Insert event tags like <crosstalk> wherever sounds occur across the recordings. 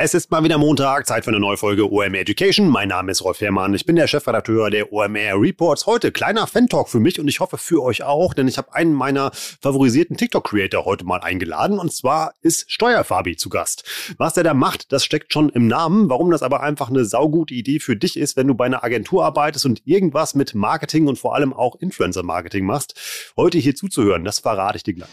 Es ist mal wieder Montag, Zeit für eine neue Folge OMR Education. Mein Name ist Rolf Herrmann, ich bin der Chefredakteur der OMR Reports. Heute kleiner Fan-Talk für mich und ich hoffe für euch auch, denn ich habe einen meiner favorisierten TikTok-Creator heute mal eingeladen und zwar ist Steuerfabi zu Gast. Was der da macht, das steckt schon im Namen. Warum das aber einfach eine saugute Idee für dich ist, wenn du bei einer Agentur arbeitest und irgendwas mit Marketing und vor allem auch Influencer-Marketing machst, heute hier zuzuhören, das verrate ich dir gleich.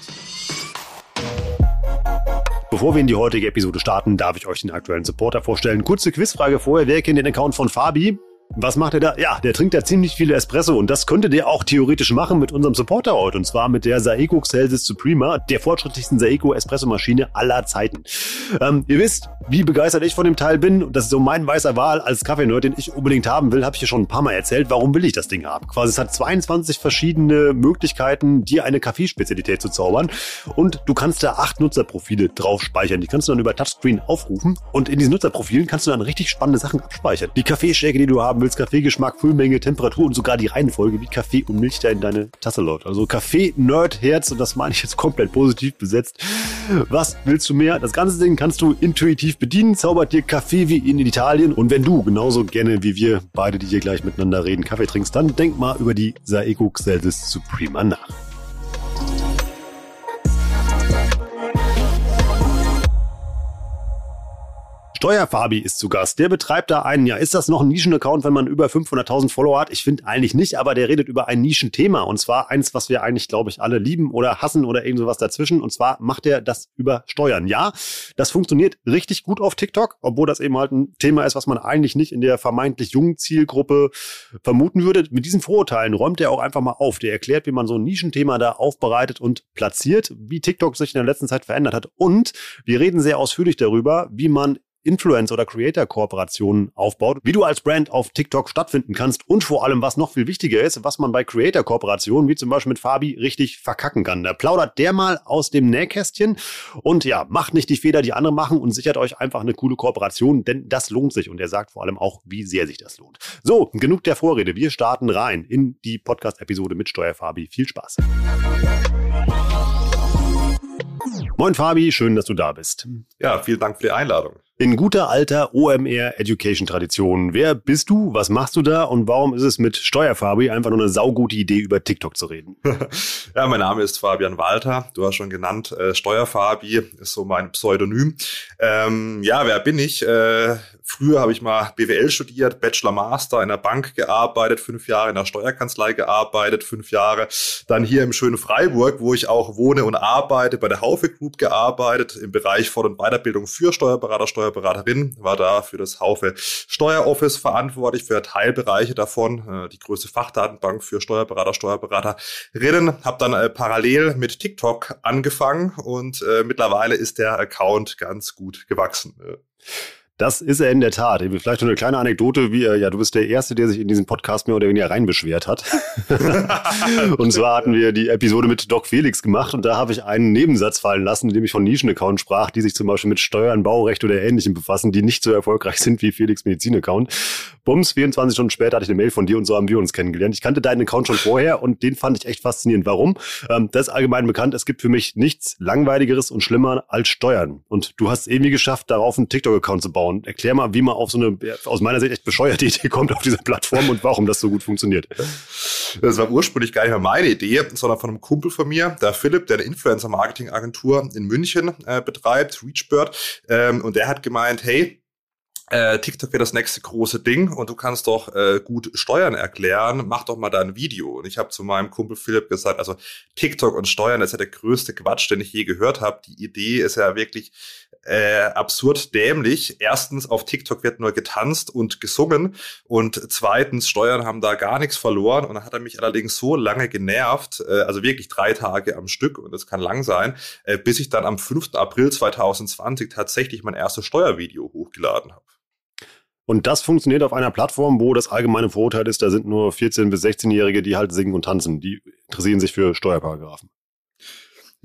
Bevor wir in die heutige Episode starten, darf ich euch den aktuellen Supporter vorstellen. Kurze Quizfrage vorher. Wer kennt den Account von Fabi? Was macht er da? Ja, der trinkt da ziemlich viele Espresso und das könnte der auch theoretisch machen mit unserem Supporter heute und zwar mit der Saeco Celsius Suprema, der fortschrittlichsten Saeco Espresso Maschine aller Zeiten. Ähm, ihr wisst, wie begeistert ich von dem Teil bin und das ist so mein weißer Wahl als Kaffeenerd, den ich unbedingt haben will, habe ich hier schon ein paar Mal erzählt. Warum will ich das Ding haben? Quasi es hat 22 verschiedene Möglichkeiten, dir eine Kaffeespezialität zu zaubern und du kannst da acht Nutzerprofile drauf speichern. Die kannst du dann über Touchscreen aufrufen und in diesen Nutzerprofilen kannst du dann richtig spannende Sachen abspeichern. Die Kaffeestärke, die du haben willst, Kaffeegeschmack, Füllmenge, Temperatur und sogar die Reihenfolge, wie Kaffee und Milch da in deine Tasse läuft. Also Kaffee-Nerd-Herz und das meine ich jetzt komplett positiv besetzt. Was willst du mehr? Das ganze Ding kannst du intuitiv bedienen, zaubert dir Kaffee wie in Italien und wenn du genauso gerne wie wir beide, die hier gleich miteinander reden, Kaffee trinkst, dann denk mal über die Saeco Celsius Suprema nach. Steuerfabi ist zu Gast. Der betreibt da einen, ja, ist das noch ein Nischen-Account, wenn man über 500.000 Follower hat? Ich finde eigentlich nicht, aber der redet über ein Nischenthema und zwar eins, was wir eigentlich, glaube ich, alle lieben oder hassen oder irgend sowas dazwischen und zwar macht er das über Steuern. Ja, das funktioniert richtig gut auf TikTok, obwohl das eben halt ein Thema ist, was man eigentlich nicht in der vermeintlich jungen Zielgruppe vermuten würde. Mit diesen Vorurteilen räumt er auch einfach mal auf. Der erklärt, wie man so ein Nischenthema da aufbereitet und platziert, wie TikTok sich in der letzten Zeit verändert hat und wir reden sehr ausführlich darüber, wie man Influencer- oder Creator-Kooperationen aufbaut, wie du als Brand auf TikTok stattfinden kannst und vor allem, was noch viel wichtiger ist, was man bei Creator-Kooperationen, wie zum Beispiel mit Fabi, richtig verkacken kann. Da plaudert der mal aus dem Nähkästchen und ja, macht nicht die Fehler, die andere machen und sichert euch einfach eine coole Kooperation, denn das lohnt sich und er sagt vor allem auch, wie sehr sich das lohnt. So, genug der Vorrede. Wir starten rein in die Podcast-Episode mit Steuerfabi. Viel Spaß. Moin Fabi, schön, dass du da bist. Ja, vielen Dank für die Einladung. In guter alter OMR Education Tradition. Wer bist du? Was machst du da? Und warum ist es mit Steuerfabi einfach nur eine saugute Idee, über TikTok zu reden? <laughs> ja, mein Name ist Fabian Walter. Du hast schon genannt, äh, Steuerfabi ist so mein Pseudonym. Ähm, ja, wer bin ich? Äh, früher habe ich mal BWL studiert, Bachelor Master in der Bank gearbeitet, fünf Jahre in der Steuerkanzlei gearbeitet, fünf Jahre dann hier im schönen Freiburg, wo ich auch wohne und arbeite, bei der Haufe Group gearbeitet, im Bereich Fort- und Weiterbildung für Steuerberater, Steuerberater Steuerberaterin, war da für das Haufe Steueroffice verantwortlich, für Teilbereiche davon, äh, die größte Fachdatenbank für Steuerberater, Steuerberaterinnen. Habe dann äh, parallel mit TikTok angefangen und äh, mittlerweile ist der Account ganz gut gewachsen. Das ist er in der Tat. Vielleicht noch eine kleine Anekdote, wie ja, du bist der Erste, der sich in diesen Podcast mehr oder weniger reinbeschwert hat. <laughs> und zwar hatten wir die Episode mit Doc Felix gemacht und da habe ich einen Nebensatz fallen lassen, in dem ich von Nischen-Account sprach, die sich zum Beispiel mit Steuern, Baurecht oder Ähnlichem befassen, die nicht so erfolgreich sind wie Felix Medizin-Account. Bums, 24 Stunden später hatte ich eine Mail von dir und so haben wir uns kennengelernt. Ich kannte deinen Account schon vorher und den fand ich echt faszinierend. Warum? Ähm, das ist allgemein bekannt. Es gibt für mich nichts langweiligeres und schlimmer als Steuern. Und du hast es irgendwie geschafft, darauf einen TikTok-Account zu bauen. Erklär mal, wie man auf so eine aus meiner Sicht echt bescheuerte <laughs> Idee kommt auf dieser Plattform und warum das so gut funktioniert. Das war ursprünglich gar nicht mehr meine Idee, sondern von einem Kumpel von mir, der Philipp, der eine Influencer-Marketing-Agentur in München äh, betreibt, Reachbird. Ähm, und der hat gemeint, hey, äh, TikTok wird das nächste große Ding und du kannst doch äh, gut Steuern erklären, mach doch mal da ein Video. Und ich habe zu meinem Kumpel Philipp gesagt, also TikTok und Steuern, das ist ja der größte Quatsch, den ich je gehört habe. Die Idee ist ja wirklich äh, absurd dämlich. Erstens, auf TikTok wird nur getanzt und gesungen und zweitens, Steuern haben da gar nichts verloren und dann hat er mich allerdings so lange genervt, äh, also wirklich drei Tage am Stück und das kann lang sein, äh, bis ich dann am 5. April 2020 tatsächlich mein erstes Steuervideo hochgeladen habe. Und das funktioniert auf einer Plattform, wo das allgemeine Vorurteil ist, da sind nur 14- bis 16-Jährige, die halt singen und tanzen. Die interessieren sich für Steuerparagraphen.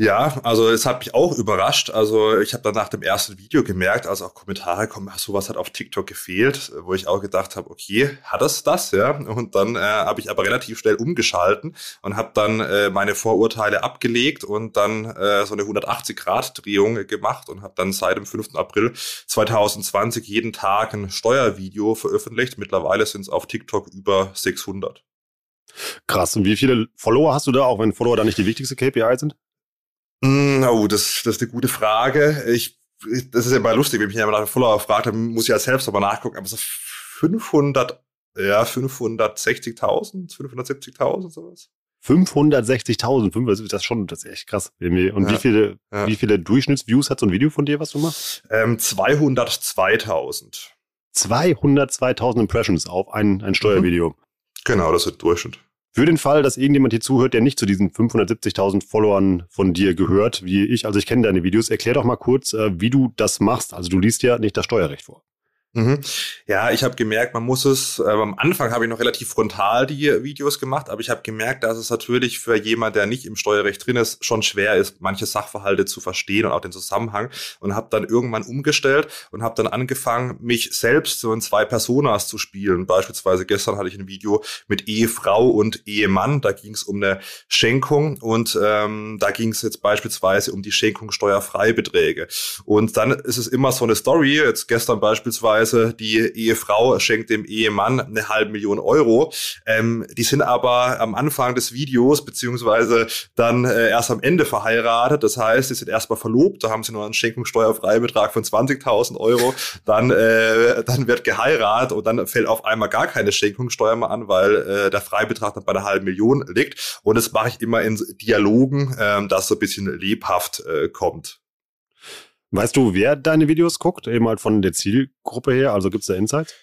Ja, also es hat mich auch überrascht. Also ich habe dann nach dem ersten Video gemerkt, als auch Kommentare kommen, ach, sowas hat auf TikTok gefehlt, wo ich auch gedacht habe, okay, hat es das, ja? Und dann äh, habe ich aber relativ schnell umgeschalten und habe dann äh, meine Vorurteile abgelegt und dann äh, so eine 180-Grad-Drehung gemacht und habe dann seit dem 5. April 2020 jeden Tag ein Steuervideo veröffentlicht. Mittlerweile sind es auf TikTok über 600. Krass. Und wie viele Follower hast du da, auch wenn Follower da nicht die wichtigste KPI sind? Oh, das, das ist eine gute Frage. Ich, das ist ja immer lustig, wenn mich jemand nach Follower fragt, dann muss ich ja selbst aber nachgucken. Aber so 500, ja, 560.000, 570.000, sowas. 560.000, das ist schon, das ist echt krass. Und ja, wie viele, ja. wie viele Durchschnittsviews hat so ein Video von dir, was du machst? Ähm, 202.000. 202.000 Impressions auf ein, ein Steuervideo. Mhm. Genau, das ist Durchschnitt. Für den Fall, dass irgendjemand hier zuhört, der nicht zu diesen 570.000 Followern von dir gehört, wie ich, also ich kenne deine Videos, erklär doch mal kurz, äh, wie du das machst. Also du liest ja nicht das Steuerrecht vor. Mhm. Ja, ich habe gemerkt, man muss es, äh, am Anfang habe ich noch relativ frontal die Videos gemacht, aber ich habe gemerkt, dass es natürlich für jemand, der nicht im Steuerrecht drin ist, schon schwer ist, manche Sachverhalte zu verstehen und auch den Zusammenhang und habe dann irgendwann umgestellt und habe dann angefangen, mich selbst so in zwei Personas zu spielen. Beispielsweise gestern hatte ich ein Video mit Ehefrau und Ehemann, da ging es um eine Schenkung und ähm, da ging es jetzt beispielsweise um die Schenkung steuerfreibeträge. Und dann ist es immer so eine Story, jetzt gestern beispielsweise beispielsweise die Ehefrau schenkt dem Ehemann eine halbe Million Euro. Ähm, die sind aber am Anfang des Videos beziehungsweise dann äh, erst am Ende verheiratet. Das heißt, sie sind erstmal verlobt, da haben sie nur einen Schenkungssteuerfreibetrag von 20.000 Euro. Dann, äh, dann wird geheiratet und dann fällt auf einmal gar keine Schenkungssteuer mehr an, weil äh, der Freibetrag dann bei einer halben Million liegt. Und das mache ich immer in Dialogen, äh, dass so ein bisschen lebhaft äh, kommt. Weißt du, wer deine Videos guckt? Eben halt von der Zielgruppe her? Also gibt es da Insights?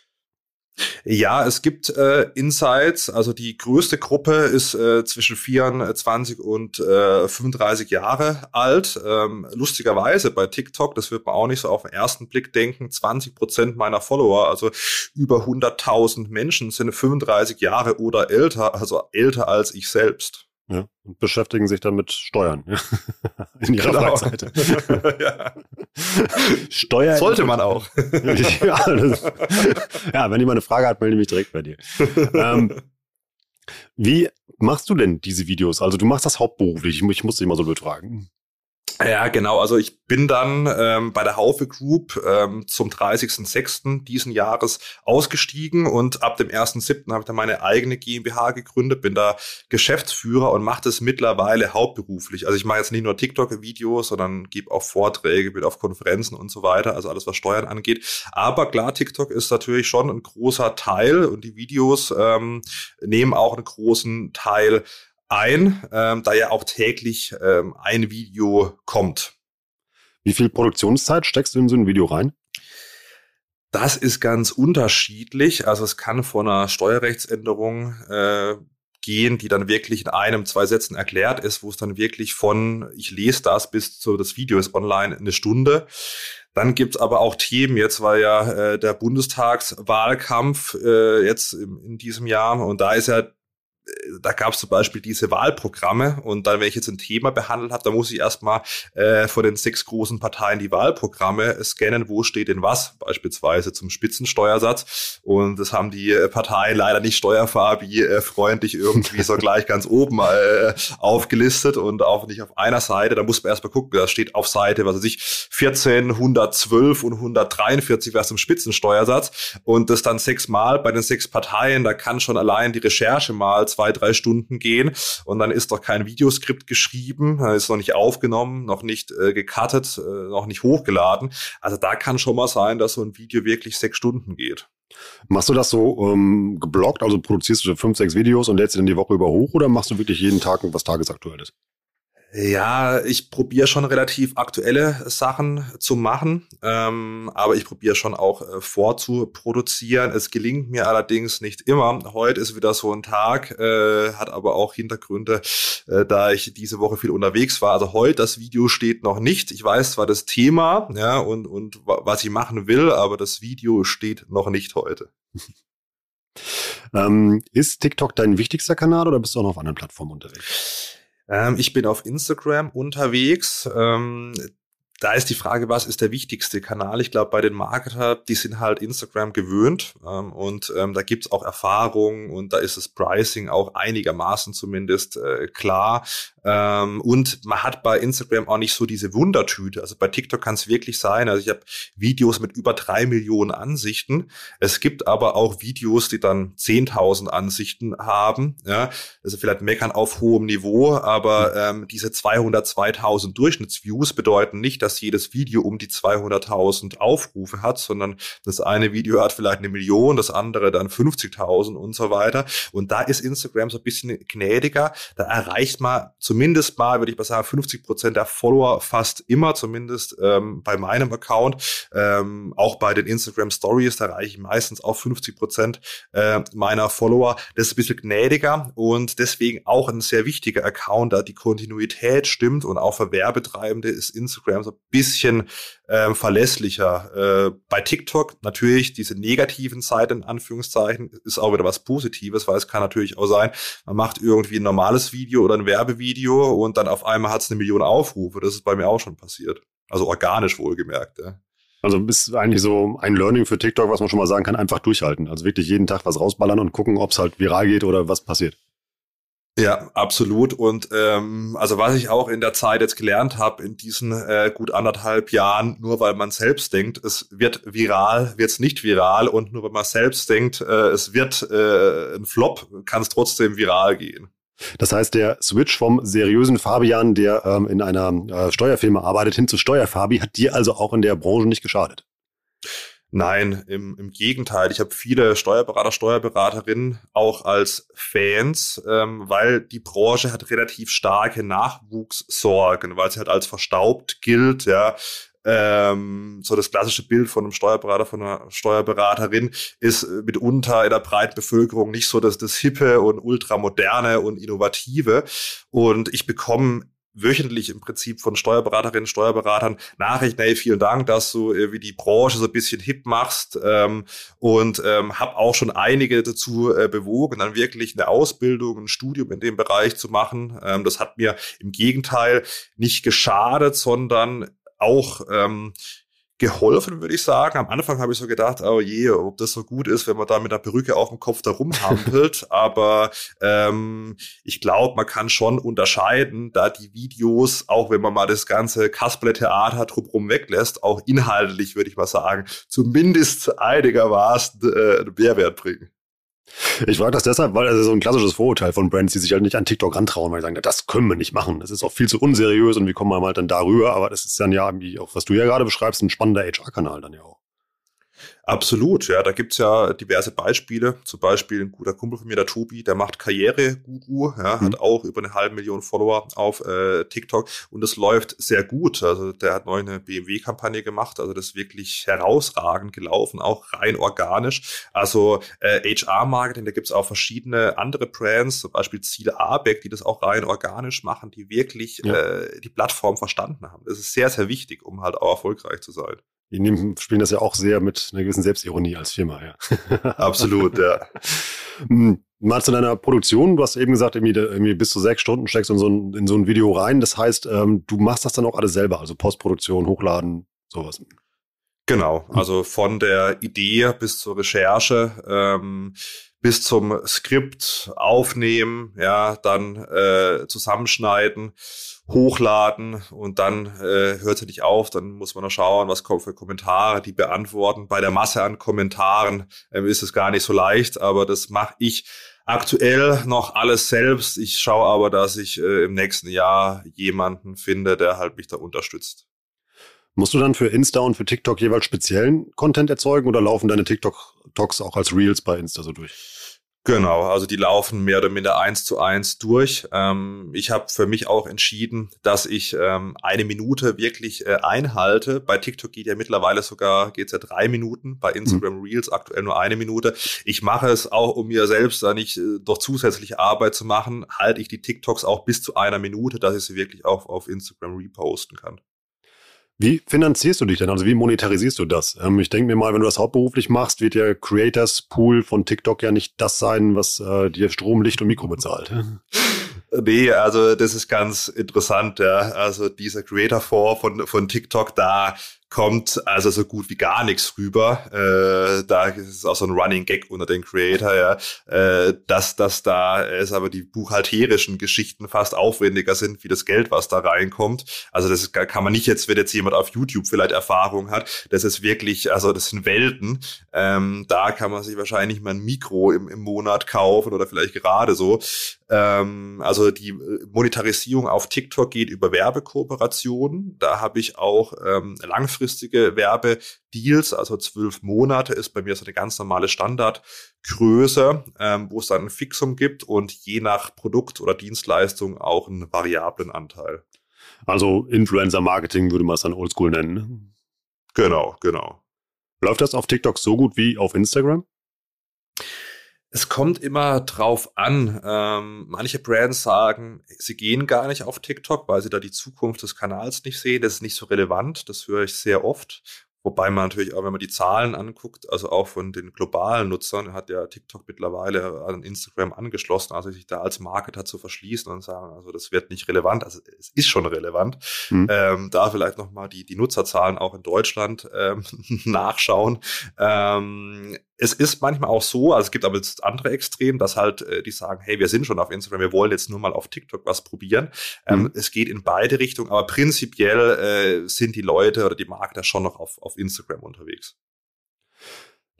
Ja, es gibt äh, Insights. Also die größte Gruppe ist äh, zwischen 24 und äh, 35 Jahre alt. Ähm, lustigerweise bei TikTok, das wird man auch nicht so auf den ersten Blick denken, 20 Prozent meiner Follower, also über 100.000 Menschen sind 35 Jahre oder älter, also älter als ich selbst. Ja, und beschäftigen sich dann mit Steuern <laughs> in ihrer genau. Freizeit. <laughs> ja. Steuer sollte man auch. <laughs> ja, das, ja, wenn jemand eine Frage hat, melde mich direkt bei dir. ähm, wie machst du denn diese Videos? Also du machst das hauptberuflich. Ich, ich muss dich mal so betragen. Ja, genau. Also ich bin dann ähm, bei der Haufe Group ähm, zum 30.06. diesen Jahres ausgestiegen und ab dem 1.07. habe ich dann meine eigene GmbH gegründet, bin da Geschäftsführer und mache das mittlerweile hauptberuflich. Also ich mache jetzt nicht nur TikTok-Videos, sondern gebe auch Vorträge, bin auf Konferenzen und so weiter, also alles, was Steuern angeht. Aber klar, TikTok ist natürlich schon ein großer Teil und die Videos ähm, nehmen auch einen großen Teil ein, ähm, da ja auch täglich ähm, ein Video kommt. Wie viel Produktionszeit steckst du in so ein Video rein? Das ist ganz unterschiedlich. Also es kann von einer Steuerrechtsänderung äh, gehen, die dann wirklich in einem, zwei Sätzen erklärt ist, wo es dann wirklich von ich lese das bis zu das Video ist online eine Stunde. Dann gibt's aber auch Themen, jetzt war ja äh, der Bundestagswahlkampf äh, jetzt in, in diesem Jahr und da ist ja da gab es zum Beispiel diese Wahlprogramme und dann, wenn ich jetzt ein Thema behandelt habe, da muss ich erstmal äh, vor den sechs großen Parteien die Wahlprogramme scannen, wo steht denn was, beispielsweise zum Spitzensteuersatz. Und das haben die Parteien leider nicht steuerfarbi äh, freundlich irgendwie so <laughs> gleich ganz oben äh, aufgelistet und auch nicht auf einer Seite. Da muss man erstmal gucken, da steht auf Seite, was weiß ich, 14, 112 und 143 was zum Spitzensteuersatz. Und das dann sechsmal bei den sechs Parteien, da kann schon allein die Recherche mal zwei, drei Stunden gehen und dann ist doch kein Videoskript geschrieben, ist noch nicht aufgenommen, noch nicht äh, gecuttet, äh, noch nicht hochgeladen. Also da kann schon mal sein, dass so ein Video wirklich sechs Stunden geht. Machst du das so ähm, geblockt, also produzierst du fünf, sechs Videos und lädst dann die Woche über hoch oder machst du wirklich jeden Tag was tagesaktuell ist? Ja, ich probiere schon relativ aktuelle Sachen zu machen, ähm, aber ich probiere schon auch äh, vorzuproduzieren. Es gelingt mir allerdings nicht immer. Heute ist wieder so ein Tag, äh, hat aber auch Hintergründe, äh, da ich diese Woche viel unterwegs war. Also heute das Video steht noch nicht. Ich weiß zwar das Thema, ja, und, und was ich machen will, aber das Video steht noch nicht heute. <laughs> ähm, ist TikTok dein wichtigster Kanal oder bist du auch noch auf anderen Plattformen unterwegs? Ähm, ich bin auf Instagram unterwegs. Ähm, da ist die Frage, was ist der wichtigste Kanal? Ich glaube, bei den Marketer, die sind halt Instagram gewöhnt ähm, und ähm, da gibt's auch Erfahrungen und da ist das Pricing auch einigermaßen zumindest äh, klar. Ähm, und man hat bei Instagram auch nicht so diese Wundertüte. Also bei TikTok kann es wirklich sein. Also ich habe Videos mit über drei Millionen Ansichten. Es gibt aber auch Videos, die dann 10.000 Ansichten haben. Ja, also vielleicht meckern auf hohem Niveau, aber ähm, diese 202.000 Durchschnittsviews bedeuten nicht, dass jedes Video um die 200.000 Aufrufe hat, sondern das eine Video hat vielleicht eine Million, das andere dann 50.000 und so weiter. Und da ist Instagram so ein bisschen gnädiger. Da erreicht man zumindest mal, würde ich mal sagen, 50 Prozent der Follower fast immer, zumindest ähm, bei meinem Account. Ähm, auch bei den Instagram Stories, da erreiche ich meistens auch 50 Prozent äh, meiner Follower. Das ist ein bisschen gnädiger und deswegen auch ein sehr wichtiger Account, da die Kontinuität stimmt und auch für Werbetreibende ist Instagram so bisschen ähm, verlässlicher. Äh, bei TikTok natürlich diese negativen Seiten in Anführungszeichen ist auch wieder was Positives, weil es kann natürlich auch sein, man macht irgendwie ein normales Video oder ein Werbevideo und dann auf einmal hat es eine Million Aufrufe. Das ist bei mir auch schon passiert. Also organisch wohlgemerkt. Ja. Also ist eigentlich so ein Learning für TikTok, was man schon mal sagen kann, einfach durchhalten. Also wirklich jeden Tag was rausballern und gucken, ob es halt viral geht oder was passiert. Ja, absolut. Und ähm, also was ich auch in der Zeit jetzt gelernt habe, in diesen äh, gut anderthalb Jahren, nur weil man selbst denkt, es wird viral, wird es nicht viral und nur weil man selbst denkt, äh, es wird äh, ein Flop, kann es trotzdem viral gehen. Das heißt, der Switch vom seriösen Fabian, der ähm, in einer äh, Steuerfirma arbeitet, hin zu Steuerfabi, hat dir also auch in der Branche nicht geschadet? Nein, im, im Gegenteil. Ich habe viele Steuerberater, Steuerberaterinnen auch als Fans, ähm, weil die Branche hat relativ starke Nachwuchssorgen, weil sie halt als verstaubt gilt, ja. Ähm, so das klassische Bild von einem Steuerberater, von einer Steuerberaterin ist mitunter in der breiten Bevölkerung nicht so das, das hippe und ultramoderne und innovative. Und ich bekomme wöchentlich im Prinzip von Steuerberaterinnen, Steuerberatern Nachrichten, hey, vielen Dank, dass du äh, wie die Branche so ein bisschen hip machst ähm, und ähm, habe auch schon einige dazu äh, bewogen, dann wirklich eine Ausbildung, ein Studium in dem Bereich zu machen. Ähm, das hat mir im Gegenteil nicht geschadet, sondern auch ähm, geholfen, würde ich sagen. Am Anfang habe ich so gedacht, oh je, ob das so gut ist, wenn man da mit einer Perücke auf dem Kopf da rumhampelt. <laughs> Aber ähm, ich glaube, man kann schon unterscheiden, da die Videos, auch wenn man mal das ganze Kasperle-Theater drumherum weglässt, auch inhaltlich, würde ich mal sagen, zumindest einigermaßen äh, Mehrwert bringen. Ich frage das deshalb, weil es ist so ein klassisches Vorurteil von Brands, die sich halt nicht an TikTok rantrauen, weil sie sagen, das können wir nicht machen. Das ist auch viel zu unseriös und wie kommen wir halt dann darüber? Aber das ist dann ja, wie auch was du ja gerade beschreibst, ein spannender HR-Kanal dann ja auch. Absolut, ja, da gibt's ja diverse Beispiele. Zum Beispiel ein guter Kumpel von mir, der Tobi, der macht Karriere-Guru, ja, mhm. hat auch über eine halbe Million Follower auf äh, TikTok und es läuft sehr gut. Also der hat neu eine BMW-Kampagne gemacht, also das ist wirklich herausragend gelaufen, auch rein organisch. Also äh, HR-Marketing, da gibt's auch verschiedene andere Brands, zum Beispiel Ziel Abeck, die das auch rein organisch machen, die wirklich ja. äh, die Plattform verstanden haben. Das ist sehr, sehr wichtig, um halt auch erfolgreich zu sein. Die nehmen, spielen das ja auch sehr mit einer gewissen Selbstironie als Firma, ja. <laughs> Absolut, ja. Hm, mal zu deiner Produktion, du hast eben gesagt, irgendwie, irgendwie bis zu sechs Stunden steckst du in so ein, in so ein Video rein. Das heißt, ähm, du machst das dann auch alles selber, also Postproduktion, Hochladen, sowas. Genau, also von der Idee bis zur Recherche, ähm, bis zum Skript aufnehmen, ja, dann äh, zusammenschneiden hochladen und dann äh, hört es nicht auf, dann muss man noch schauen, was kommt für Kommentare, die beantworten. Bei der Masse an Kommentaren äh, ist es gar nicht so leicht, aber das mache ich aktuell noch alles selbst. Ich schaue aber, dass ich äh, im nächsten Jahr jemanden finde, der halt mich da unterstützt. Musst du dann für Insta und für TikTok jeweils speziellen Content erzeugen oder laufen deine TikTok-Talks auch als Reels bei Insta so durch? Genau, also die laufen mehr oder minder eins zu eins durch. Ähm, ich habe für mich auch entschieden, dass ich ähm, eine Minute wirklich äh, einhalte. Bei TikTok geht ja mittlerweile sogar, geht's ja drei Minuten, bei Instagram mhm. Reels aktuell nur eine Minute. Ich mache es auch, um mir selbst da nicht äh, doch zusätzliche Arbeit zu machen, halte ich die TikToks auch bis zu einer Minute, dass ich sie wirklich auch auf Instagram reposten kann. Wie finanzierst du dich denn? Also wie monetarisierst du das? Ähm, ich denke mir mal, wenn du das hauptberuflich machst, wird der Creators Pool von TikTok ja nicht das sein, was äh, dir Strom, Licht und Mikro bezahlt. <laughs> Nee, also das ist ganz interessant, ja. Also dieser Creator 4 von, von TikTok, da kommt also so gut wie gar nichts rüber. Äh, da ist es auch so ein Running Gag unter den Creator, ja, äh, dass, dass da es aber die buchhalterischen Geschichten fast aufwendiger sind wie das Geld, was da reinkommt. Also das kann man nicht jetzt, wenn jetzt jemand auf YouTube vielleicht Erfahrung hat, das ist wirklich, also das sind Welten. Ähm, da kann man sich wahrscheinlich mal ein Mikro im, im Monat kaufen oder vielleicht gerade so. Ähm, also die Monetarisierung auf TikTok geht über Werbekooperationen. Da habe ich auch ähm, langfristige Werbedeals, also zwölf Monate ist bei mir so eine ganz normale Standardgröße, ähm, wo es dann ein Fixum gibt und je nach Produkt oder Dienstleistung auch einen variablen Anteil. Also Influencer-Marketing würde man es dann oldschool nennen. Ne? Genau, genau. Läuft das auf TikTok so gut wie auf Instagram? Es kommt immer drauf an. Ähm, manche Brands sagen, sie gehen gar nicht auf TikTok, weil sie da die Zukunft des Kanals nicht sehen. Das ist nicht so relevant. Das höre ich sehr oft. Wobei man natürlich auch, wenn man die Zahlen anguckt, also auch von den globalen Nutzern, hat ja TikTok mittlerweile an Instagram angeschlossen, also sich da als Marketer zu verschließen und sagen, also das wird nicht relevant, also es ist schon relevant. Mhm. Ähm, da vielleicht nochmal die, die Nutzerzahlen auch in Deutschland ähm, <laughs> nachschauen. Ähm, es ist manchmal auch so, also es gibt aber jetzt andere Extrem, dass halt äh, die sagen, hey, wir sind schon auf Instagram, wir wollen jetzt nur mal auf TikTok was probieren. Ähm, mhm. Es geht in beide Richtungen, aber prinzipiell äh, sind die Leute oder die Marketer schon noch auf, auf Instagram unterwegs.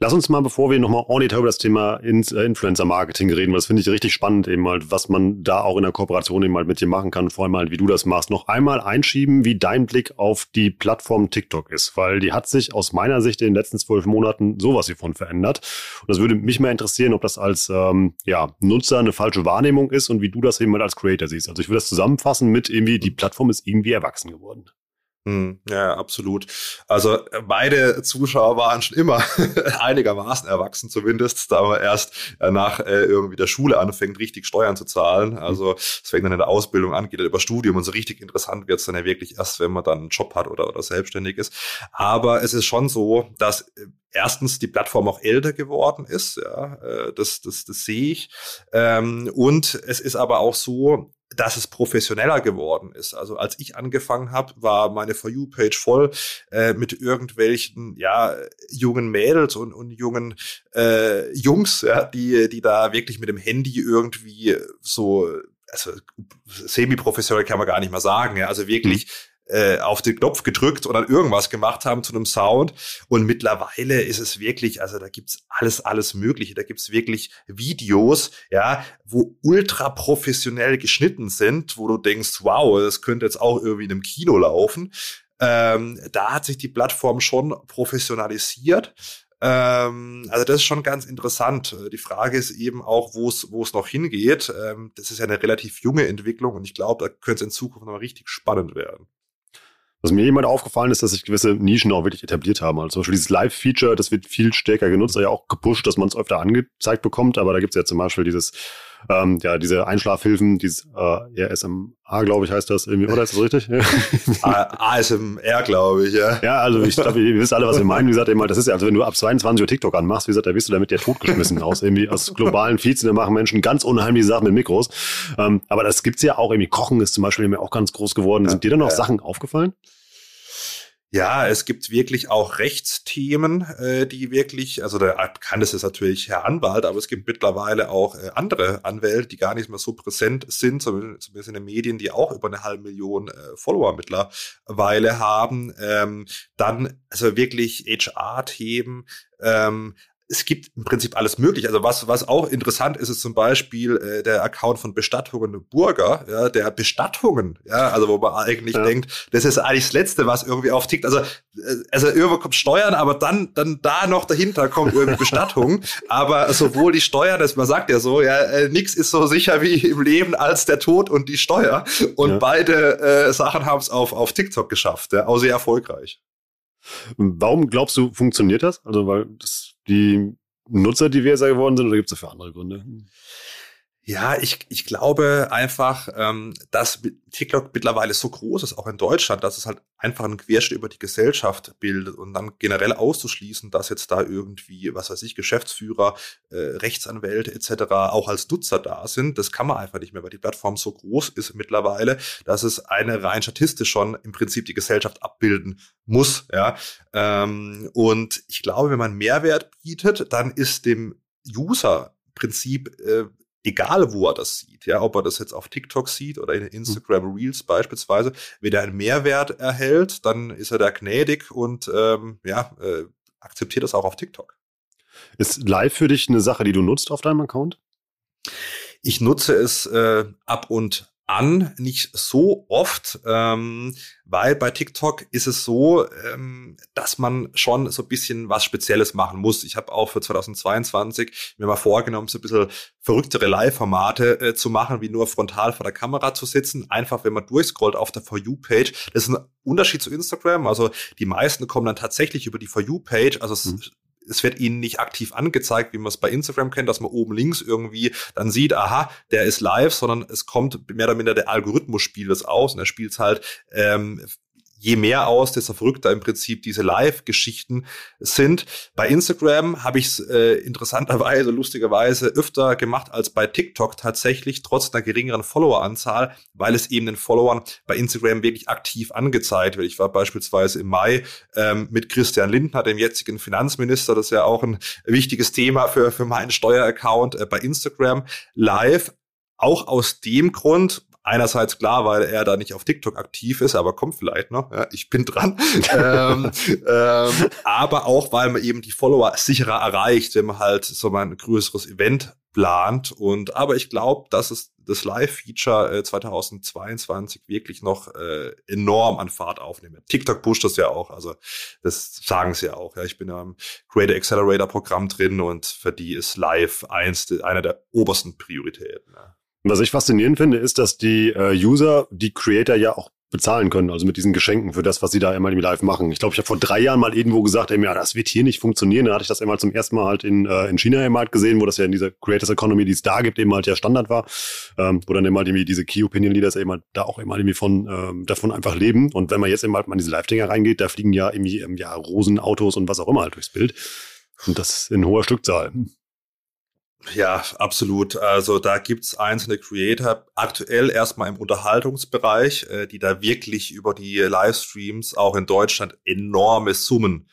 Lass uns mal, bevor wir nochmal ordentlich über das Thema äh, Influencer-Marketing reden, weil das finde ich richtig spannend, eben halt, was man da auch in der Kooperation eben halt mit dir machen kann, vor allem halt, wie du das machst, noch einmal einschieben, wie dein Blick auf die Plattform TikTok ist, weil die hat sich aus meiner Sicht in den letzten zwölf Monaten sowas hiervon verändert. Und das würde mich mal interessieren, ob das als ähm, ja, Nutzer eine falsche Wahrnehmung ist und wie du das eben halt als Creator siehst. Also ich würde das zusammenfassen mit irgendwie, die Plattform ist irgendwie erwachsen geworden. Hm, ja, absolut. Also beide Zuschauer waren schon immer <laughs> einigermaßen erwachsen, zumindest, da man erst äh, nach äh, irgendwie der Schule anfängt, richtig Steuern zu zahlen. Also es fängt dann in der Ausbildung an, geht dann über Studium und so richtig interessant wird es dann ja wirklich erst, wenn man dann einen Job hat oder, oder selbstständig ist. Aber es ist schon so, dass äh, erstens die Plattform auch älter geworden ist, ja, das, das, das sehe ich. Ähm, und es ist aber auch so, dass es professioneller geworden ist. Also als ich angefangen habe, war meine For You-Page voll äh, mit irgendwelchen ja jungen Mädels und, und jungen äh, Jungs, ja, die die da wirklich mit dem Handy irgendwie so also semi-professionell kann man gar nicht mal sagen, ja, also wirklich mhm äh, auf den Knopf gedrückt und dann irgendwas gemacht haben zu einem Sound. Und mittlerweile ist es wirklich, also da gibt's alles, alles Mögliche. Da gibt's wirklich Videos, ja, wo ultra professionell geschnitten sind, wo du denkst, wow, das könnte jetzt auch irgendwie in einem Kino laufen. Ähm, da hat sich die Plattform schon professionalisiert. Ähm, also das ist schon ganz interessant. Die Frage ist eben auch, wo es wo es noch hingeht. Ähm, das ist ja eine relativ junge Entwicklung und ich glaube, da könnte es in Zukunft noch mal richtig spannend werden. Was mir jemand aufgefallen ist, dass sich gewisse Nischen auch wirklich etabliert haben. Also zum Beispiel dieses Live-Feature, das wird viel stärker genutzt, ja auch gepusht, dass man es öfter angezeigt bekommt. Aber da gibt es ja zum Beispiel dieses, ähm, ja, diese Einschlafhilfen, dieses äh, RSMA, glaube ich, heißt das irgendwie, oder ist das richtig? <laughs> <laughs> ASMR, glaube ich, ja. Ja, also ich glaube, ihr wisst alle, was wir meinen. Wie gesagt, immer, das ist ja, also wenn du ab 22 Uhr TikTok anmachst, wie gesagt, da wirst du damit ja totgeschmissen aus. Irgendwie aus globalen Feeds, da machen Menschen ganz unheimliche Sachen mit Mikros. Ähm, aber das gibt's ja auch irgendwie. Kochen ist zum Beispiel auch ganz groß geworden. Sind dir dann noch ja. Sachen aufgefallen? Ja, es gibt wirklich auch Rechtsthemen, äh, die wirklich, also der bekannteste ist natürlich Herr Anwalt, aber es gibt mittlerweile auch äh, andere Anwälte, die gar nicht mehr so präsent sind, zumindest in den Medien, die auch über eine halbe Million äh, Follower mittlerweile haben. Ähm, dann also wirklich HR-Themen, ähm, es gibt im Prinzip alles möglich. Also was, was auch interessant ist, ist zum Beispiel äh, der Account von Bestattungen Burger, ja, der Bestattungen, ja, also wo man eigentlich ja. denkt, das ist eigentlich das Letzte, was irgendwie auftickt. Also, äh, also irgendwo kommt Steuern, aber dann, dann da noch dahinter kommt irgendwie <laughs> Bestattung. aber sowohl die Steuer, das man sagt ja so, ja, äh, nichts ist so sicher wie im Leben als der Tod und die Steuer. Und ja. beide äh, Sachen haben es auf, auf TikTok geschafft, ja, auch sehr erfolgreich. Warum glaubst du, funktioniert das? Also, weil das die Nutzer diverser geworden sind oder gibt es dafür andere Gründe? Ja, ich, ich glaube einfach, ähm, dass TikTok mittlerweile so groß ist, auch in Deutschland, dass es halt einfach einen Querschnitt über die Gesellschaft bildet und dann generell auszuschließen, dass jetzt da irgendwie, was weiß ich, Geschäftsführer, äh, Rechtsanwälte etc. auch als Nutzer da sind, das kann man einfach nicht mehr, weil die Plattform so groß ist mittlerweile, dass es eine rein statistisch schon im Prinzip die Gesellschaft abbilden muss. Ja, ähm, und ich glaube, wenn man Mehrwert bietet, dann ist dem User Prinzip äh, egal wo er das sieht, ja, ob er das jetzt auf TikTok sieht oder in Instagram Reels beispielsweise, wenn er einen Mehrwert erhält, dann ist er da gnädig und ähm, ja, äh, akzeptiert das auch auf TikTok. Ist live für dich eine Sache, die du nutzt auf deinem Account? Ich nutze es äh, ab und an, nicht so oft, ähm, weil bei TikTok ist es so, ähm, dass man schon so ein bisschen was Spezielles machen muss. Ich habe auch für 2022 mir mal vorgenommen, so ein bisschen verrücktere Live-Formate äh, zu machen, wie nur frontal vor der Kamera zu sitzen. Einfach, wenn man durchscrollt auf der For You-Page. Das ist ein Unterschied zu Instagram. Also die meisten kommen dann tatsächlich über die For You-Page. Also mhm es wird ihnen nicht aktiv angezeigt, wie man es bei Instagram kennt, dass man oben links irgendwie dann sieht, aha, der ist live, sondern es kommt mehr oder minder der Algorithmus spielt es aus und er spielt es halt ähm, je mehr aus, desto verrückter im Prinzip diese Live-Geschichten sind. Bei Instagram habe ich es äh, interessanterweise, lustigerweise öfter gemacht als bei TikTok tatsächlich, trotz einer geringeren Followeranzahl, weil es eben den Followern bei Instagram wirklich aktiv angezeigt wird. Ich war beispielsweise im Mai ähm, mit Christian Lindner, dem jetzigen Finanzminister, das ist ja auch ein wichtiges Thema für, für meinen Steueraccount äh, bei Instagram live. Auch aus dem Grund, einerseits klar, weil er da nicht auf TikTok aktiv ist, aber kommt vielleicht noch. Ja, ich bin dran. ähm, <laughs> ähm, aber auch, weil man eben die Follower sicherer erreicht, wenn man halt so mal ein größeres Event plant. Und aber ich glaube, dass es das Live-Feature äh, 2022 wirklich noch äh, enorm an Fahrt aufnimmt. TikTok pusht das ja auch, also das sagen sie ja auch. Ja, ich bin ja im Creator Accelerator Programm drin und für die ist Live eins einer der obersten Prioritäten. Ja. Was ich faszinierend finde, ist, dass die äh, User die Creator ja auch bezahlen können, also mit diesen Geschenken für das, was sie da immer im Live machen. Ich glaube, ich habe vor drei Jahren mal irgendwo gesagt, ey, ja, das wird hier nicht funktionieren. Da hatte ich das einmal zum ersten Mal halt in, äh, in China eben halt gesehen, wo das ja in dieser Creators Economy, die es da gibt, eben halt ja Standard war, ähm, wo dann eben halt irgendwie diese Key Opinion Leaders eben halt da auch immer irgendwie von, ähm, davon einfach leben. Und wenn man jetzt eben halt mal in diese Live-Dinger reingeht, da fliegen ja irgendwie ähm, ja, Rosenautos und was auch immer halt durchs Bild. Und das in hoher Stückzahl. Ja, absolut. Also da gibt's einzelne Creator, aktuell erstmal im Unterhaltungsbereich, äh, die da wirklich über die Livestreams auch in Deutschland enorme Summen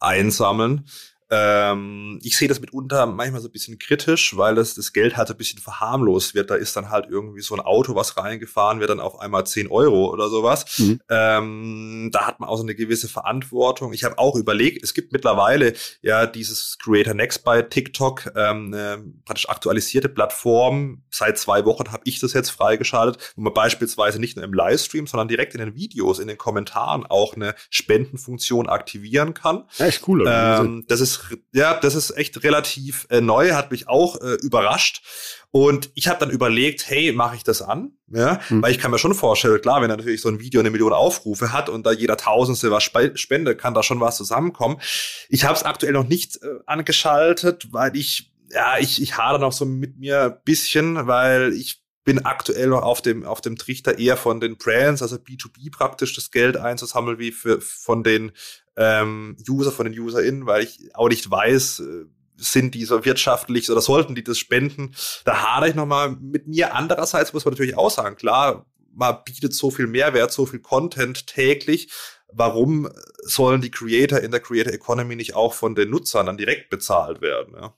einsammeln. Ähm, ich sehe das mitunter manchmal so ein bisschen kritisch, weil das, das Geld halt so ein bisschen verharmlost wird. Da ist dann halt irgendwie so ein Auto, was reingefahren wird, dann auf einmal 10 Euro oder sowas. Mhm. Ähm, da hat man auch so eine gewisse Verantwortung. Ich habe auch überlegt, es gibt mittlerweile ja dieses Creator Next bei TikTok, ähm, eine praktisch aktualisierte Plattform. Seit zwei Wochen habe ich das jetzt freigeschaltet, wo man beispielsweise nicht nur im Livestream, sondern direkt in den Videos, in den Kommentaren auch eine Spendenfunktion aktivieren kann. Echt cool. Ähm, das ist ja, das ist echt relativ äh, neu, hat mich auch äh, überrascht. Und ich habe dann überlegt, hey, mache ich das an? Ja, hm. weil ich kann mir schon vorstellen, klar, wenn er natürlich so ein Video eine Million Aufrufe hat und da jeder Tausendste was spendet, kann da schon was zusammenkommen. Ich habe es aktuell noch nicht äh, angeschaltet, weil ich, ja, ich, ich hader noch so mit mir bisschen, weil ich bin aktuell noch auf dem, auf dem Trichter eher von den Brands, also B2B praktisch das Geld einzusammeln, wie für, von den ähm, User, von den UserInnen, weil ich auch nicht weiß, äh, sind die so wirtschaftlich oder sollten die das spenden? Da hadere ich nochmal mit mir. Andererseits muss man natürlich auch sagen, klar, man bietet so viel Mehrwert, so viel Content täglich. Warum sollen die Creator in der Creator Economy nicht auch von den Nutzern dann direkt bezahlt werden? Ja?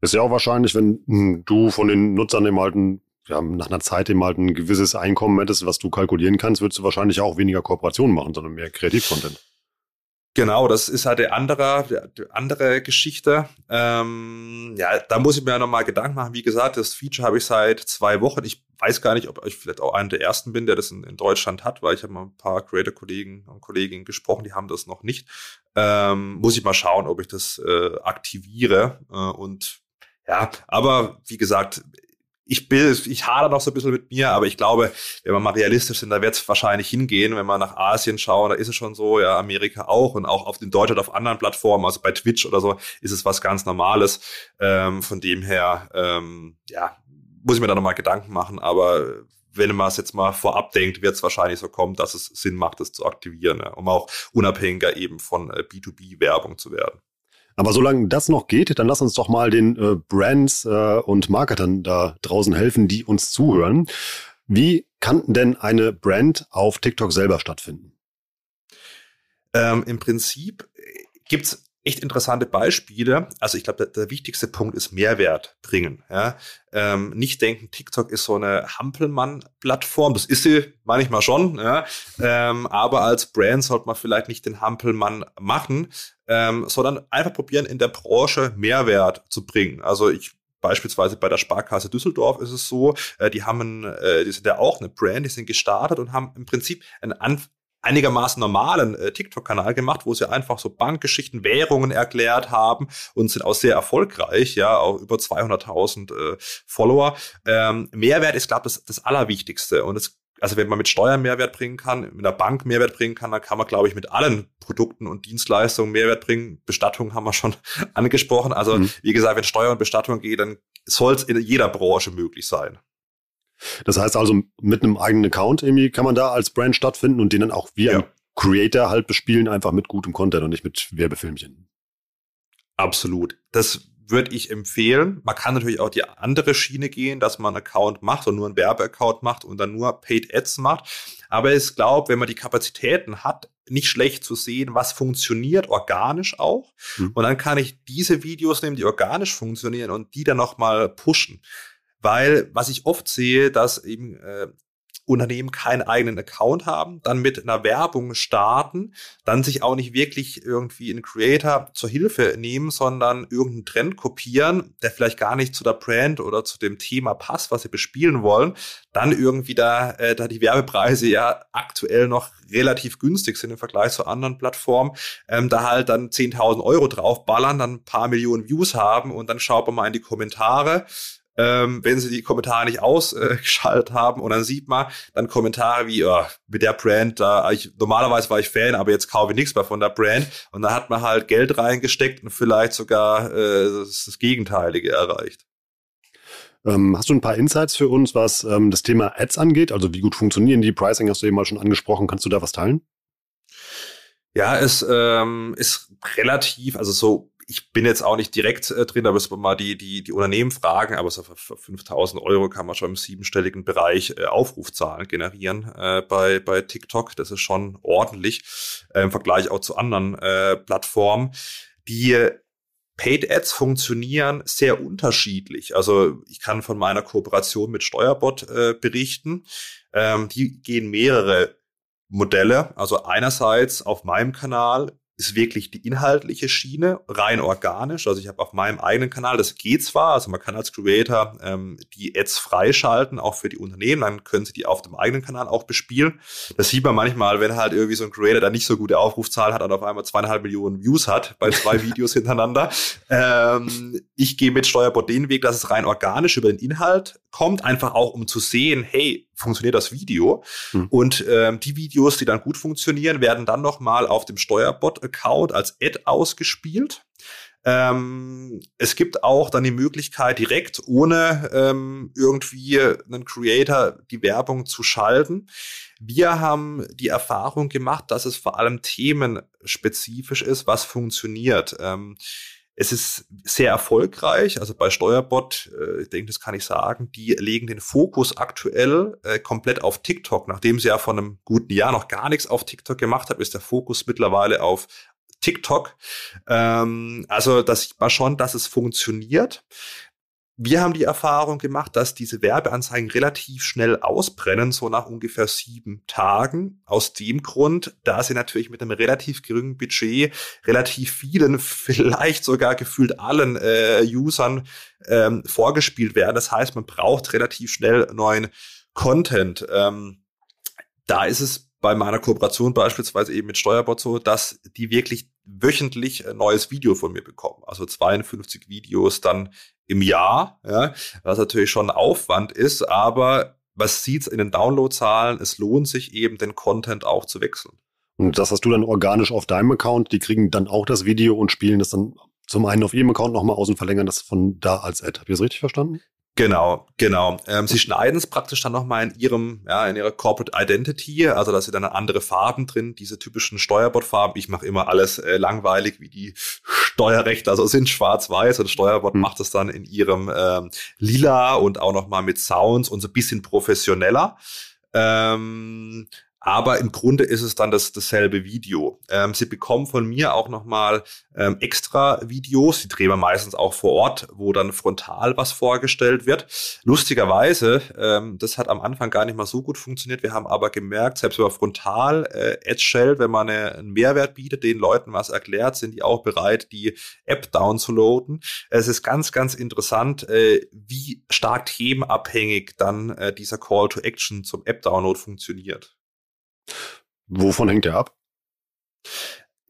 Ist ja auch wahrscheinlich, wenn hm, du von den Nutzern eben halt ein, ja, nach einer Zeit eben halt ein gewisses Einkommen hättest, was du kalkulieren kannst, würdest du wahrscheinlich auch weniger Kooperationen machen, sondern mehr Kreativcontent. Genau, das ist halt der andere, die andere Geschichte. Ähm, ja, da muss ich mir ja nochmal Gedanken machen. Wie gesagt, das Feature habe ich seit zwei Wochen. Ich weiß gar nicht, ob ich vielleicht auch einer der ersten bin, der das in, in Deutschland hat, weil ich habe mal ein paar Creator-Kollegen und Kolleginnen gesprochen, die haben das noch nicht. Ähm, muss ich mal schauen, ob ich das äh, aktiviere. Äh, und ja, aber wie gesagt, ich bin, ich hader noch so ein bisschen mit mir, aber ich glaube, wenn wir mal realistisch sind, da wird es wahrscheinlich hingehen, wenn wir nach Asien schauen, da ist es schon so, ja, Amerika auch und auch auf in Deutschland auf anderen Plattformen, also bei Twitch oder so, ist es was ganz Normales. Ähm, von dem her, ähm, ja, muss ich mir da nochmal Gedanken machen, aber wenn man es jetzt mal vorab denkt, wird es wahrscheinlich so kommen, dass es Sinn macht, es zu aktivieren, ja, um auch unabhängiger eben von äh, B2B-Werbung zu werden. Aber solange das noch geht, dann lass uns doch mal den äh, Brands äh, und Marketern da draußen helfen, die uns zuhören. Wie kann denn eine Brand auf TikTok selber stattfinden? Ähm, Im Prinzip gibt's echt interessante Beispiele. Also ich glaube, der, der, wichtigste Punkt ist Mehrwert bringen. Ja? Ähm, nicht denken, TikTok ist so eine Hampelmann-Plattform. Das ist sie manchmal schon. Ja? Ähm, aber als Brand sollte man vielleicht nicht den Hampelmann machen, ähm, sondern einfach probieren, in der Branche Mehrwert zu bringen. Also ich Beispielsweise bei der Sparkasse Düsseldorf ist es so, äh, die haben, äh, die sind ja auch eine Brand, die sind gestartet und haben im Prinzip einen Anf einigermaßen normalen äh, TikTok-Kanal gemacht, wo sie einfach so Bankgeschichten, Währungen erklärt haben und sind auch sehr erfolgreich, ja, auch über 200.000 äh, Follower. Ähm, Mehrwert ist, glaube ich, das, das Allerwichtigste und es also wenn man mit Steuern Mehrwert bringen kann, mit einer Bank Mehrwert bringen kann, dann kann man, glaube ich, mit allen Produkten und Dienstleistungen Mehrwert bringen. Bestattung haben wir schon <laughs> angesprochen. Also mhm. wie gesagt, wenn Steuer und Bestattung geht, dann soll es in jeder Branche möglich sein. Das heißt also, mit einem eigenen Account irgendwie kann man da als Brand stattfinden und den dann auch wie ja. ein Creator halt bespielen, einfach mit gutem Content und nicht mit Werbefilmchen. Absolut. Das würde ich empfehlen. Man kann natürlich auch die andere Schiene gehen, dass man einen Account macht und nur einen Werbeaccount macht und dann nur Paid Ads macht. Aber ich glaube, wenn man die Kapazitäten hat, nicht schlecht zu sehen, was funktioniert organisch auch. Mhm. Und dann kann ich diese Videos nehmen, die organisch funktionieren und die dann nochmal pushen. Weil was ich oft sehe, dass eben äh, Unternehmen keinen eigenen Account haben, dann mit einer Werbung starten, dann sich auch nicht wirklich irgendwie einen Creator zur Hilfe nehmen, sondern irgendeinen Trend kopieren, der vielleicht gar nicht zu der Brand oder zu dem Thema passt, was sie bespielen wollen, dann irgendwie da, äh, da die Werbepreise ja aktuell noch relativ günstig sind im Vergleich zu anderen Plattformen, ähm, da halt dann 10.000 Euro draufballern, dann ein paar Millionen Views haben und dann schaut man mal in die Kommentare ähm, wenn sie die Kommentare nicht ausgeschaltet äh, haben und dann sieht man dann Kommentare wie, oh, mit der Brand, da ich, normalerweise war ich Fan, aber jetzt kaufe ich nichts mehr von der Brand und dann hat man halt Geld reingesteckt und vielleicht sogar äh, das, das Gegenteilige erreicht. Ähm, hast du ein paar Insights für uns, was ähm, das Thema Ads angeht? Also wie gut funktionieren die? Pricing hast du eben mal schon angesprochen. Kannst du da was teilen? Ja, es ähm, ist relativ, also so ich bin jetzt auch nicht direkt äh, drin, da müssen wir mal die, die, die Unternehmen fragen, aber so für, für 5000 Euro kann man schon im siebenstelligen Bereich äh, Aufrufzahlen generieren äh, bei, bei TikTok. Das ist schon ordentlich äh, im Vergleich auch zu anderen äh, Plattformen. Die Paid Ads funktionieren sehr unterschiedlich. Also ich kann von meiner Kooperation mit Steuerbot äh, berichten. Ähm, die gehen mehrere Modelle. Also einerseits auf meinem Kanal ist wirklich die inhaltliche Schiene, rein organisch. Also ich habe auf meinem eigenen Kanal, das geht zwar, also man kann als Creator ähm, die Ads freischalten, auch für die Unternehmen, dann können sie die auf dem eigenen Kanal auch bespielen. Das sieht man manchmal, wenn halt irgendwie so ein Creator da nicht so gute Aufrufzahlen hat und auf einmal zweieinhalb Millionen Views hat bei zwei <laughs> Videos hintereinander. Ähm, ich gehe mit Steuerbot den Weg, dass es rein organisch über den Inhalt kommt, einfach auch um zu sehen, hey, funktioniert das Video. Hm. Und ähm, die Videos, die dann gut funktionieren, werden dann nochmal auf dem Steuerbot-Account als Ad ausgespielt. Ähm, es gibt auch dann die Möglichkeit, direkt ohne ähm, irgendwie einen Creator die Werbung zu schalten. Wir haben die Erfahrung gemacht, dass es vor allem themenspezifisch ist, was funktioniert. Ähm, es ist sehr erfolgreich. Also bei Steuerbot, äh, ich denke, das kann ich sagen, die legen den Fokus aktuell äh, komplett auf TikTok. Nachdem sie ja von einem guten Jahr noch gar nichts auf TikTok gemacht haben, ist der Fokus mittlerweile auf TikTok. Ähm, also das sieht man schon, dass es funktioniert. Wir haben die Erfahrung gemacht, dass diese Werbeanzeigen relativ schnell ausbrennen, so nach ungefähr sieben Tagen. Aus dem Grund, da sie natürlich mit einem relativ geringen Budget relativ vielen, <laughs> vielleicht sogar gefühlt allen äh, Usern ähm, vorgespielt werden. Das heißt, man braucht relativ schnell neuen Content. Ähm, da ist es bei meiner Kooperation beispielsweise eben mit Steuerbot so, dass die wirklich wöchentlich ein neues Video von mir bekommen. Also 52 Videos dann im Jahr, ja, was natürlich schon Aufwand ist, aber was sieht's in den Downloadzahlen? Es lohnt sich eben, den Content auch zu wechseln. Und das hast du dann organisch auf deinem Account. Die kriegen dann auch das Video und spielen das dann zum einen auf ihrem Account nochmal aus und verlängern das von da als Ad. Habt ihr das richtig verstanden? Genau, genau. Ähm, sie schneiden es praktisch dann nochmal in ihrem, ja, in ihrer Corporate Identity, also da sind dann andere Farben drin, diese typischen Steuerbordfarben. Ich mache immer alles äh, langweilig wie die Steuerrechte, also sind schwarz-weiß und Steuerbord mhm. macht es dann in ihrem ähm, Lila und auch nochmal mit Sounds und so ein bisschen professioneller. Ähm, aber im Grunde ist es dann das, dasselbe Video. Ähm, sie bekommen von mir auch nochmal ähm, extra Videos, die drehen wir meistens auch vor Ort, wo dann frontal was vorgestellt wird. Lustigerweise, ähm, das hat am Anfang gar nicht mal so gut funktioniert. Wir haben aber gemerkt, selbst über frontal äh, Edge Shell, wenn man eine, einen Mehrwert bietet, den Leuten was erklärt, sind die auch bereit, die App downzuladen. Es ist ganz, ganz interessant, äh, wie stark themenabhängig dann äh, dieser Call to Action zum App-Download funktioniert. Wovon hängt der ab?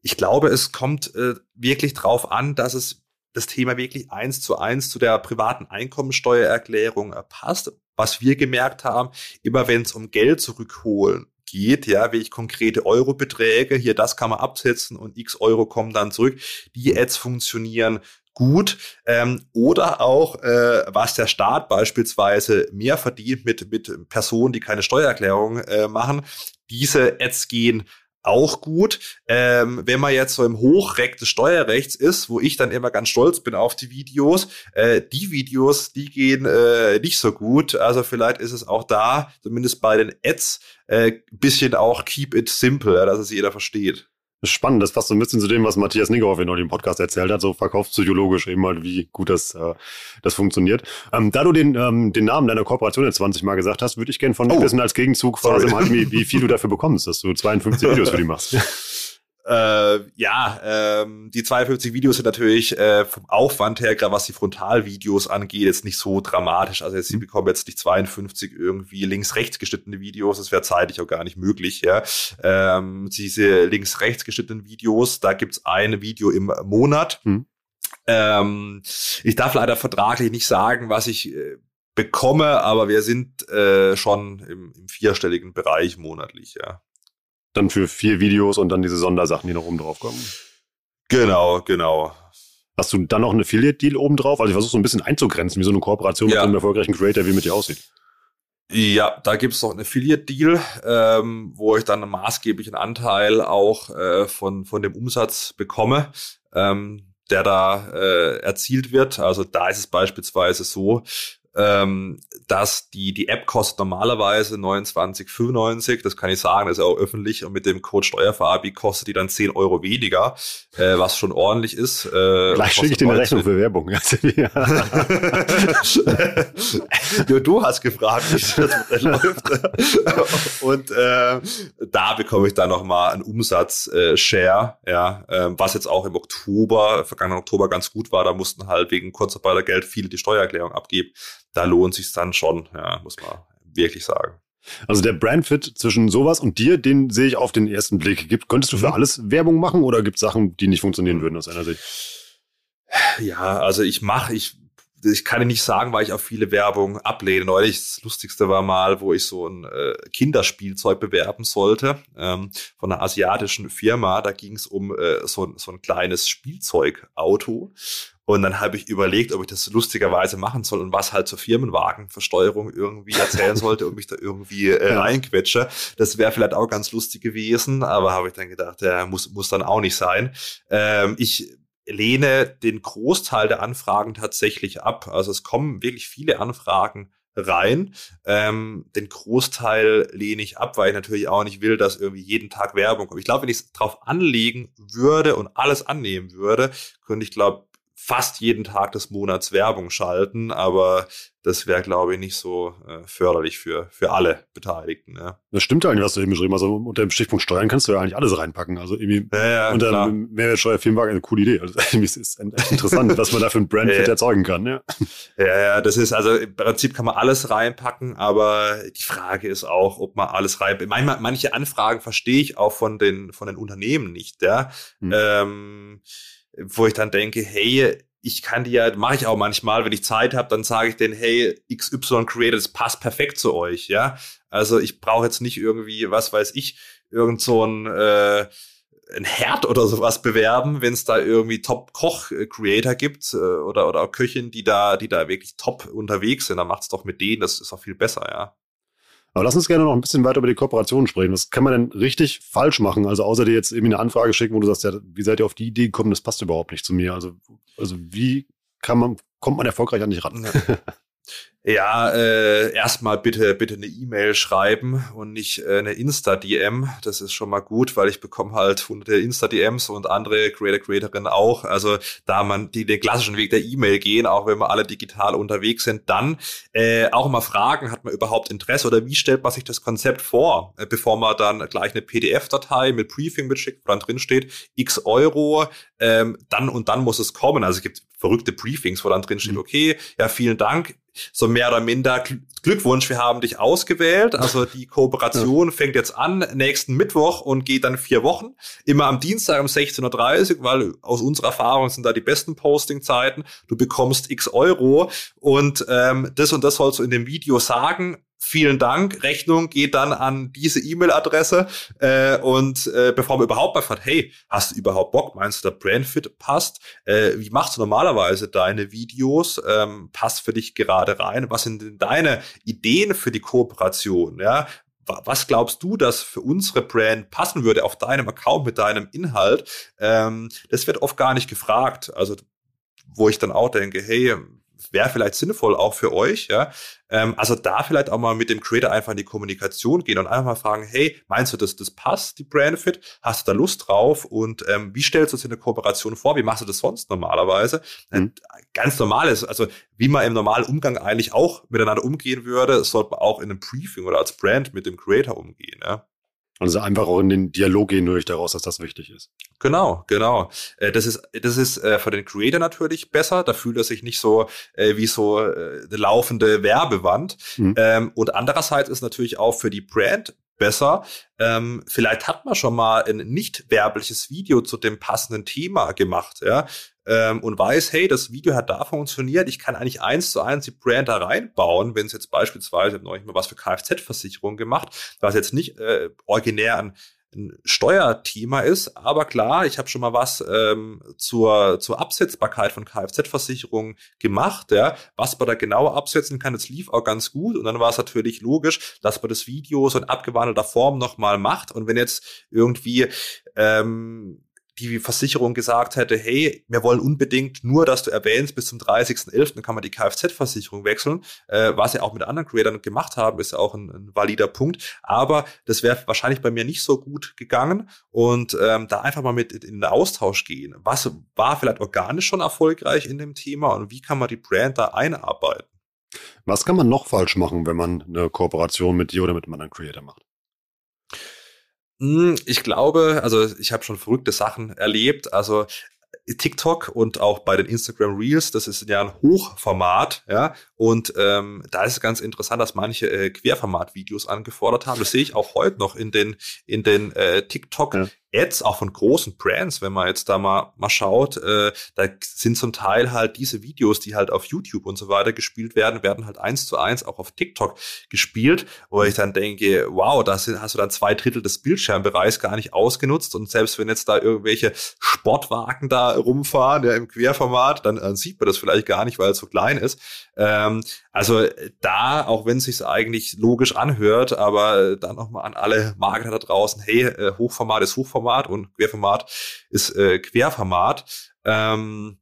Ich glaube, es kommt äh, wirklich drauf an, dass es das Thema wirklich eins zu eins zu der privaten Einkommensteuererklärung äh, passt. Was wir gemerkt haben, immer wenn es um Geld zurückholen geht, ja, wie ich konkrete Eurobeträge, hier das kann man absetzen und x Euro kommen dann zurück. Die Ads funktionieren gut ähm, oder auch äh, was der Staat beispielsweise mehr verdient mit mit Personen, die keine Steuererklärung äh, machen, diese Ads gehen auch gut. Ähm, wenn man jetzt so im Hochreck des Steuerrechts ist, wo ich dann immer ganz stolz bin auf die Videos, äh, die Videos, die gehen äh, nicht so gut. Also vielleicht ist es auch da, zumindest bei den Ads, äh, bisschen auch keep it simple, dass es jeder versteht spannend. Das passt so ein bisschen zu dem, was Matthias Niggerhoff in dem Podcast erzählt hat, so verkaufspsychologisch eben halt, wie gut das, äh, das funktioniert. Ähm, da du den, ähm, den Namen deiner Kooperation jetzt 20 Mal gesagt hast, würde ich gerne von dir oh. wissen als Gegenzug, quasi, wie, wie viel du dafür bekommst, dass du 52 <laughs> Videos für die machst. <laughs> Äh, ja, ähm, die 52 Videos sind natürlich äh, vom Aufwand her, gerade was die Frontalvideos angeht, jetzt nicht so dramatisch. Also jetzt, sie mhm. bekommen jetzt nicht 52 irgendwie links-rechts geschnittene Videos, das wäre zeitlich auch gar nicht möglich. Ja, ähm, diese links-rechts geschnittenen Videos, da gibt's ein Video im Monat. Hm. Ähm, ich darf leider vertraglich nicht sagen, was ich äh, bekomme, aber wir sind äh, schon im, im vierstelligen Bereich monatlich, ja. Dann für vier Videos und dann diese Sondersachen, die noch oben drauf kommen. Genau, genau. Hast du dann noch einen Affiliate-Deal oben drauf? Also ich versuche so ein bisschen einzugrenzen, wie so eine Kooperation ja. mit einem erfolgreichen Creator wie mit dir aussieht. Ja, da gibt es noch einen Affiliate-Deal, ähm, wo ich dann einen maßgeblichen Anteil auch äh, von, von dem Umsatz bekomme, ähm, der da äh, erzielt wird. Also da ist es beispielsweise so, ähm, dass die, die App kostet normalerweise 29,95, das kann ich sagen, das ist auch öffentlich und mit dem Code Steuerverabi kostet die dann 10 Euro weniger, äh, was schon ordentlich ist. Äh, Gleich schicke ich dir eine Rechnung für Werbung. Nur <laughs> du hast gefragt, wie das läuft. <laughs> und äh, da bekomme ich dann nochmal einen Umsatz-Share, äh, ja, äh, was jetzt auch im Oktober, vergangenen Oktober ganz gut war, da mussten halt wegen Kurzarbeitergeld viele die Steuererklärung abgeben da lohnt sich dann schon, ja, muss man wirklich sagen. Also der Brandfit zwischen sowas und dir, den sehe ich auf den ersten Blick. Gibt, könntest du für mhm. alles Werbung machen oder gibt es Sachen, die nicht funktionieren würden aus einer Sicht? Ja, also ich mache, ich, ich kann nicht sagen, weil ich auch viele Werbung ablehne. Neulich das Lustigste war mal, wo ich so ein äh, Kinderspielzeug bewerben sollte ähm, von einer asiatischen Firma. Da ging es um äh, so, so ein kleines Spielzeugauto. Und dann habe ich überlegt, ob ich das lustigerweise machen soll und was halt zur Firmenwagenversteuerung irgendwie erzählen sollte und mich da irgendwie äh, reinquetsche. Das wäre vielleicht auch ganz lustig gewesen, aber habe ich dann gedacht, ja, muss, muss dann auch nicht sein. Ähm, ich lehne den Großteil der Anfragen tatsächlich ab. Also es kommen wirklich viele Anfragen rein. Ähm, den Großteil lehne ich ab, weil ich natürlich auch nicht will, dass irgendwie jeden Tag Werbung kommt. Ich glaube, wenn ich es drauf anlegen würde und alles annehmen würde, könnte ich, glaube fast jeden Tag des Monats Werbung schalten, aber das wäre, glaube ich, nicht so äh, förderlich für, für alle Beteiligten. Ja. Das stimmt eigentlich, was du eben beschrieben hast. Also unter dem Stichpunkt Steuern kannst du ja eigentlich alles reinpacken. Also irgendwie ja, ja, unter klar. Mehrwertsteuer Firmenwagen eine coole Idee. Also <laughs> es ist interessant, <laughs> was man da für ein Brandfit ja, erzeugen kann. Ja. ja, ja, das ist also im Prinzip kann man alles reinpacken, aber die Frage ist auch, ob man alles reinpackt. Manchmal, manche Anfragen verstehe ich auch von den, von den Unternehmen nicht. Ja. Hm. Ähm, wo ich dann denke, hey, ich kann die ja, mache ich auch manchmal, wenn ich Zeit habe, dann sage ich denen, hey, XY Creator, das passt perfekt zu euch, ja. Also ich brauche jetzt nicht irgendwie, was weiß ich, irgend so ein äh, ein Herd oder sowas bewerben, wenn es da irgendwie Top-Koch-Creator gibt äh, oder, oder Köchin, die da, die da wirklich top unterwegs sind, dann macht's doch mit denen, das ist auch viel besser, ja. Aber lass uns gerne noch ein bisschen weiter über die Kooperation sprechen. Was kann man denn richtig falsch machen? Also außer dir jetzt irgendwie eine Anfrage schicken, wo du sagst, ja, wie seid ihr auf die Idee gekommen, das passt überhaupt nicht zu mir. Also, also wie kann man, kommt man erfolgreich an dich ran? Ja. <laughs> Ja, äh, erstmal bitte bitte eine E-Mail schreiben und nicht äh, eine Insta-DM. Das ist schon mal gut, weil ich bekomme halt hunderte Insta-DMs und andere Creator Creatorinnen auch. Also da man die den klassischen Weg der E-Mail gehen, auch wenn wir alle digital unterwegs sind, dann äh, auch mal fragen, hat man überhaupt Interesse oder wie stellt man sich das Konzept vor, äh, bevor man dann gleich eine PDF-Datei mit Briefing mitschickt, wo dann drin steht X Euro, ähm, dann und dann muss es kommen. Also es gibt verrückte Briefings, wo dann drin steht, mhm. okay, ja vielen Dank, so mehr oder minder Glückwunsch, wir haben dich ausgewählt. Also <laughs> die Kooperation fängt jetzt an nächsten Mittwoch und geht dann vier Wochen. Immer am Dienstag um 16.30 Uhr, weil aus unserer Erfahrung sind da die besten Posting-Zeiten. Du bekommst x Euro und ähm, das und das sollst du in dem Video sagen vielen Dank, Rechnung geht dann an diese E-Mail-Adresse äh, und äh, bevor man überhaupt mal fragt, hey, hast du überhaupt Bock, meinst du, der Brandfit passt? Äh, wie machst du normalerweise deine Videos? Ähm, passt für dich gerade rein? Was sind denn deine Ideen für die Kooperation? Ja, was glaubst du, dass für unsere Brand passen würde auf deinem Account mit deinem Inhalt? Ähm, das wird oft gar nicht gefragt. Also wo ich dann auch denke, hey, wäre vielleicht sinnvoll auch für euch, ja. Ähm, also da vielleicht auch mal mit dem Creator einfach in die Kommunikation gehen und einfach mal fragen, hey, meinst du, dass das passt, die Brandfit? Hast du da Lust drauf? Und ähm, wie stellst du dir eine Kooperation vor? Wie machst du das sonst normalerweise? Mhm. Ganz normales, also wie man im normalen Umgang eigentlich auch miteinander umgehen würde, sollte man auch in einem Briefing oder als Brand mit dem Creator umgehen, ja. Also einfach auch in den Dialog gehen durch daraus, dass das wichtig ist. Genau, genau. Äh, das ist, das ist äh, für den Creator natürlich besser. Da fühlt er sich nicht so äh, wie so eine laufende Werbewand. Mhm. Ähm, und andererseits ist natürlich auch für die Brand besser. Ähm, vielleicht hat man schon mal ein nicht werbliches Video zu dem passenden Thema gemacht, ja ähm, und weiß, hey, das Video hat da funktioniert, ich kann eigentlich eins zu eins die Brand da reinbauen, wenn es jetzt beispielsweise, ich neulich mal was für Kfz-Versicherung gemacht, was jetzt nicht äh, originär ein, ein Steuerthema ist, aber klar, ich habe schon mal was ähm, zur, zur Absetzbarkeit von Kfz-Versicherungen gemacht, ja, was man da genau absetzen kann, das lief auch ganz gut und dann war es natürlich logisch, dass man das Video so in abgewandelter Form nochmal macht und wenn jetzt irgendwie ähm, die Versicherung gesagt hätte, hey, wir wollen unbedingt nur, dass du erwähnst, bis zum 30.11. kann man die Kfz-Versicherung wechseln, äh, was sie auch mit anderen Creators gemacht haben, ist auch ein, ein valider Punkt. Aber das wäre wahrscheinlich bei mir nicht so gut gegangen und ähm, da einfach mal mit in den Austausch gehen. Was war vielleicht organisch schon erfolgreich in dem Thema und wie kann man die Brand da einarbeiten? Was kann man noch falsch machen, wenn man eine Kooperation mit dir oder mit einem anderen Creator macht? Hm, ich glaube, also ich habe schon verrückte Sachen erlebt. Also TikTok und auch bei den Instagram Reels, das ist ja ein Hochformat, ja, und ähm, da ist es ganz interessant, dass manche äh, Querformat-Videos angefordert haben. Das sehe ich auch heute noch in den in den äh, TikTok. Ads auch von großen Brands, wenn man jetzt da mal, mal schaut, äh, da sind zum Teil halt diese Videos, die halt auf YouTube und so weiter gespielt werden, werden halt eins zu eins auch auf TikTok gespielt, wo ich dann denke, wow, da hast du dann zwei Drittel des Bildschirmbereichs gar nicht ausgenutzt und selbst wenn jetzt da irgendwelche Sportwagen da rumfahren, ja, im Querformat, dann, dann sieht man das vielleicht gar nicht, weil es so klein ist. Ähm, also da, auch wenn es sich eigentlich logisch anhört, aber dann nochmal an alle Marketer da draußen, hey, äh, Hochformat ist Hochformat und Querformat ist äh, Querformat. Ähm,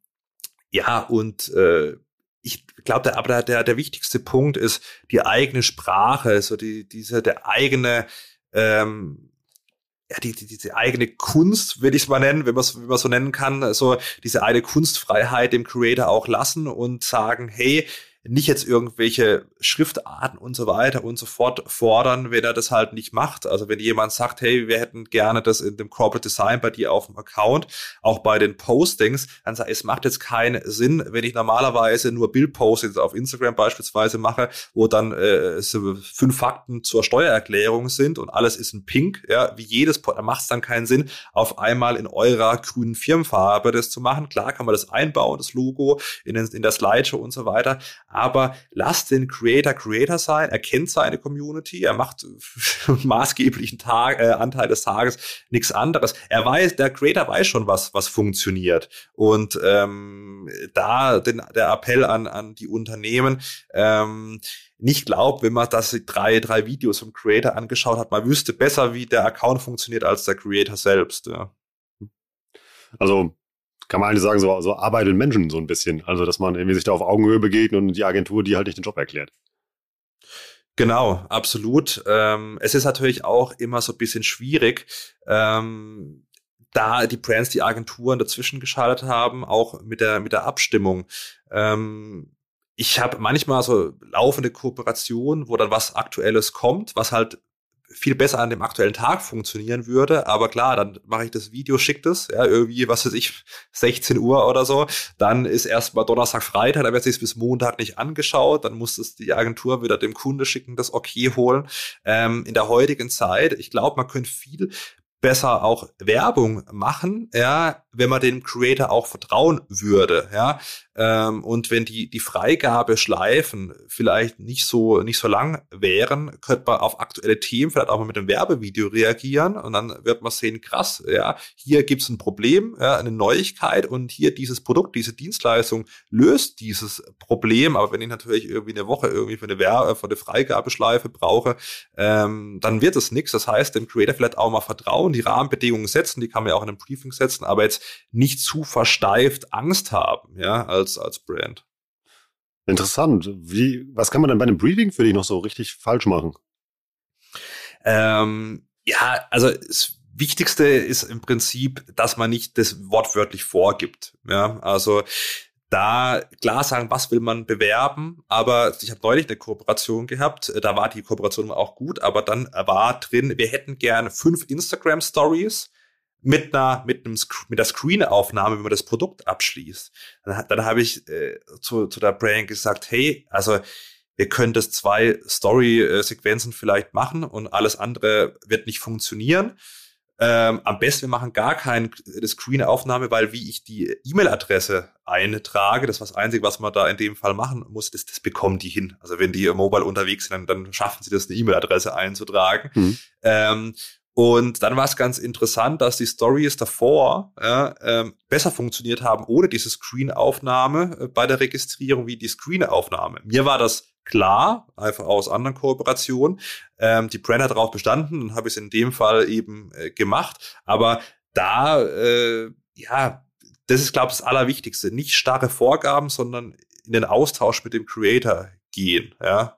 ja, und äh, ich glaube, der, aber der, der wichtigste Punkt ist die eigene Sprache, so die, diese, der eigene, ähm, ja, die, die, diese eigene Kunst, will ich es mal nennen, wenn man wenn man so nennen kann, also diese eine Kunstfreiheit dem Creator auch lassen und sagen, hey, nicht jetzt irgendwelche Schriftarten und so weiter und so fort fordern, wenn er das halt nicht macht. Also wenn jemand sagt, hey, wir hätten gerne das in dem Corporate Design bei dir auf dem Account, auch bei den Postings, dann sagt, es macht jetzt keinen Sinn, wenn ich normalerweise nur Bildpostings auf Instagram beispielsweise mache, wo dann äh, so fünf Fakten zur Steuererklärung sind und alles ist in Pink, ja, wie jedes, da macht es dann keinen Sinn, auf einmal in eurer grünen Firmenfarbe das zu machen. Klar kann man das einbauen, das Logo in, den, in der Slideshow und so weiter, aber lasst den Creator Creator sein, er kennt seine Community, er macht <laughs> maßgeblichen Tag, äh, Anteil des Tages nichts anderes. Er weiß, der Creator weiß schon, was, was funktioniert. Und ähm, da den, der Appell an, an die Unternehmen, ähm, nicht glaubt, wenn man das drei, drei Videos vom Creator angeschaut hat, man wüsste besser, wie der Account funktioniert als der Creator selbst. Ja. Also kann man eigentlich sagen, so, so arbeiten Menschen so ein bisschen. Also, dass man irgendwie sich da auf Augenhöhe begegnet und die Agentur, die halt nicht den Job erklärt. Genau, absolut. Ähm, es ist natürlich auch immer so ein bisschen schwierig, ähm, da die Brands, die Agenturen dazwischen geschaltet haben, auch mit der, mit der Abstimmung. Ähm, ich habe manchmal so laufende Kooperationen, wo dann was Aktuelles kommt, was halt viel besser an dem aktuellen Tag funktionieren würde. Aber klar, dann mache ich das Video, schickt es, ja, irgendwie, was weiß ich, <laughs> 16 Uhr oder so. Dann ist erstmal Donnerstag, Freitag, dann wird sich bis Montag nicht angeschaut. Dann muss es die Agentur wieder dem Kunde schicken, das Okay holen. Ähm, in der heutigen Zeit, ich glaube, man könnte viel besser auch Werbung machen, ja, wenn man dem Creator auch vertrauen würde, ja. Ähm, und wenn die, die Freigabeschleifen vielleicht nicht so, nicht so lang wären, könnte man auf aktuelle Themen vielleicht auch mal mit einem Werbevideo reagieren und dann wird man sehen, krass, ja, hier gibt's ein Problem, ja, eine Neuigkeit und hier dieses Produkt, diese Dienstleistung löst dieses Problem. Aber wenn ich natürlich irgendwie eine Woche irgendwie für eine Werbe, für eine Freigabeschleife brauche, ähm, dann wird es nichts. Das heißt, dem Creator vielleicht auch mal vertrauen, die Rahmenbedingungen setzen, die kann man ja auch in einem Briefing setzen, aber jetzt nicht zu versteift Angst haben, ja, als, als Brand. Interessant. Wie, was kann man denn bei einem Briefing für dich noch so richtig falsch machen? Ähm, ja, also das Wichtigste ist im Prinzip, dass man nicht das wortwörtlich vorgibt. Ja, also da klar sagen, was will man bewerben, aber ich habe neulich eine Kooperation gehabt, da war die Kooperation auch gut, aber dann war drin, wir hätten gerne fünf Instagram Stories mit einer mit einem mit der Screen-Aufnahme, wenn man das Produkt abschließt. Dann, dann habe ich äh, zu, zu der Brand gesagt, hey, also wir können das zwei Story-Sequenzen vielleicht machen und alles andere wird nicht funktionieren. Ähm, am besten, wir machen gar keine Screen-Aufnahme, weil wie ich die E-Mail-Adresse eintrage, das ist das Einzige, was man da in dem Fall machen muss, das, das bekommen die hin. Also wenn die mobile unterwegs sind, dann, dann schaffen sie das, eine E-Mail-Adresse einzutragen. Mhm. Ähm, und dann war es ganz interessant, dass die Stories davor ja, ähm, besser funktioniert haben ohne diese Screen-Aufnahme äh, bei der Registrierung wie die Screen-Aufnahme. Mir war das klar, einfach aus anderen Kooperationen. Ähm, die Brand hat darauf bestanden und habe es in dem Fall eben äh, gemacht. Aber da, äh, ja, das ist, glaube ich, das Allerwichtigste. Nicht starre Vorgaben, sondern in den Austausch mit dem Creator gehen. Ja,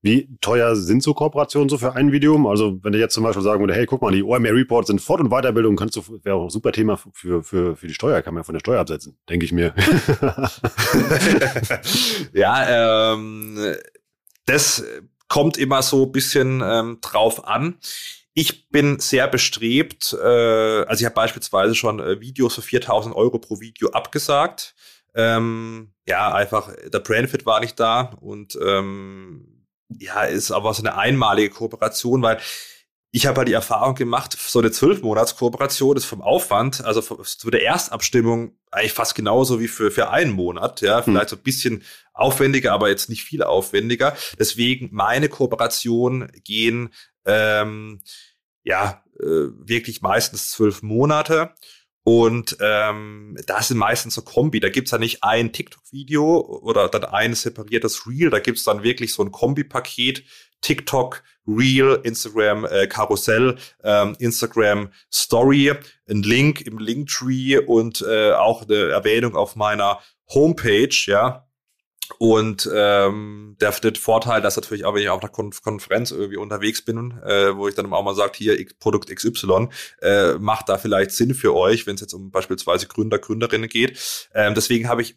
wie teuer sind so Kooperationen so für ein Video? Also wenn du jetzt zum Beispiel sagen würde, hey, guck mal, die OMR Reports sind Fort- und Weiterbildung, kannst du, wäre auch ein super Thema für, für, für die Steuer, kann man ja von der Steuer absetzen, denke ich mir. <laughs> ja, ähm, das kommt immer so ein bisschen ähm, drauf an. Ich bin sehr bestrebt, äh, also ich habe beispielsweise schon äh, Videos für 4000 Euro pro Video abgesagt. Ähm, ja, einfach der Brandfit war nicht da und ähm, ja, ist aber so eine einmalige Kooperation, weil ich habe halt die Erfahrung gemacht, so eine Zwölf-Monats-Kooperation ist vom Aufwand, also zu der Erstabstimmung eigentlich fast genauso wie für, für einen Monat, ja, hm. vielleicht hm. so ein bisschen aufwendiger, aber jetzt nicht viel aufwendiger. Deswegen meine Kooperationen gehen ähm, ja äh, wirklich meistens zwölf Monate. Und ähm, das sind meistens so Kombi. Da gibt's ja nicht ein TikTok-Video oder dann ein separiertes Reel. Da gibt's dann wirklich so ein Kombi-Paket. TikTok, Reel, Instagram äh, Karussell, ähm, Instagram Story, ein Link im Linktree und äh, auch eine Erwähnung auf meiner Homepage, ja. Und ähm, der, der Vorteil, dass natürlich auch, wenn ich auf einer Konf Konferenz irgendwie unterwegs bin, äh, wo ich dann auch mal sage, hier Produkt XY, äh, macht da vielleicht Sinn für euch, wenn es jetzt um beispielsweise Gründer, Gründerinnen geht. Ähm, deswegen habe ich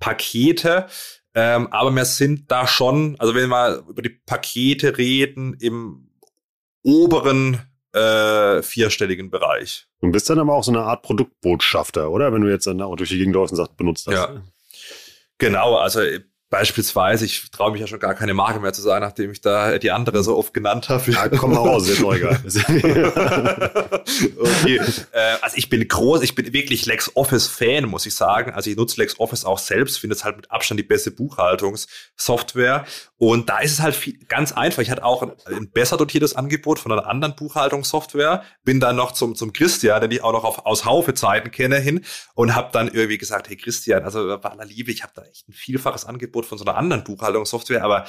Pakete, ähm, aber wir sind da schon, also wenn wir mal über die Pakete reden, im oberen äh, vierstelligen Bereich. Du bist dann aber auch so eine Art Produktbotschafter, oder? Wenn du jetzt dann auch durch die Gegend läufst und sagst, benutzt das. Ja. Genau, also Beispielsweise, ich traue mich ja schon gar keine Marke mehr zu sagen, nachdem ich da die andere so oft genannt habe. Ja, komm mal raus, ist doch egal. okay. Äh, also ich bin groß, ich bin wirklich LexOffice-Fan, muss ich sagen. Also ich nutze LexOffice auch selbst, finde es halt mit Abstand die beste Buchhaltungssoftware. Und da ist es halt viel, ganz einfach. Ich hatte auch ein, ein, besser dotiertes Angebot von einer anderen Buchhaltungssoftware. Bin dann noch zum, zum Christian, den ich auch noch auf, aus Haufe-Zeiten kenne, hin und habe dann irgendwie gesagt, hey Christian, also bei aller Liebe, ich habe da echt ein vielfaches Angebot Angebot von so einer anderen Buchhaltungssoftware, aber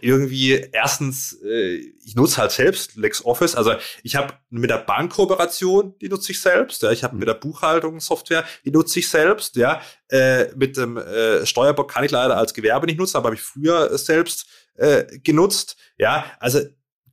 irgendwie erstens, äh, ich nutze halt selbst LexOffice. Also ich habe mit der Bankkooperation, die nutze ich selbst. Ja, ich habe mit der Buchhaltungssoftware, die nutze ich selbst. Ja, äh, mit dem äh, Steuerbock kann ich leider als Gewerbe nicht nutzen, aber habe ich früher selbst genutzt. Ja, also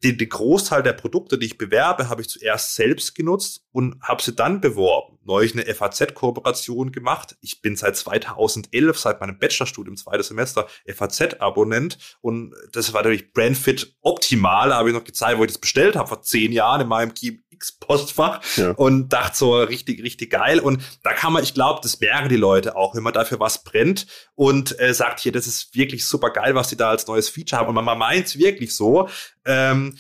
den, den Großteil der Produkte, die ich bewerbe, habe ich zuerst selbst genutzt und habe sie dann beworben. Neulich eine FAZ-Kooperation gemacht. Ich bin seit 2011, seit meinem Bachelorstudium, zweites Semester, FAZ-Abonnent und das war natürlich Brandfit optimal. Da habe ich noch gezeigt, wo ich das bestellt habe, vor zehn Jahren in meinem GMX-Postfach ja. und dachte so richtig, richtig geil. Und da kann man, ich glaube, das merken die Leute auch, wenn man dafür was brennt und äh, sagt hier, das ist wirklich super geil, was die da als neues Feature haben. Und man meint es wirklich so. Ähm,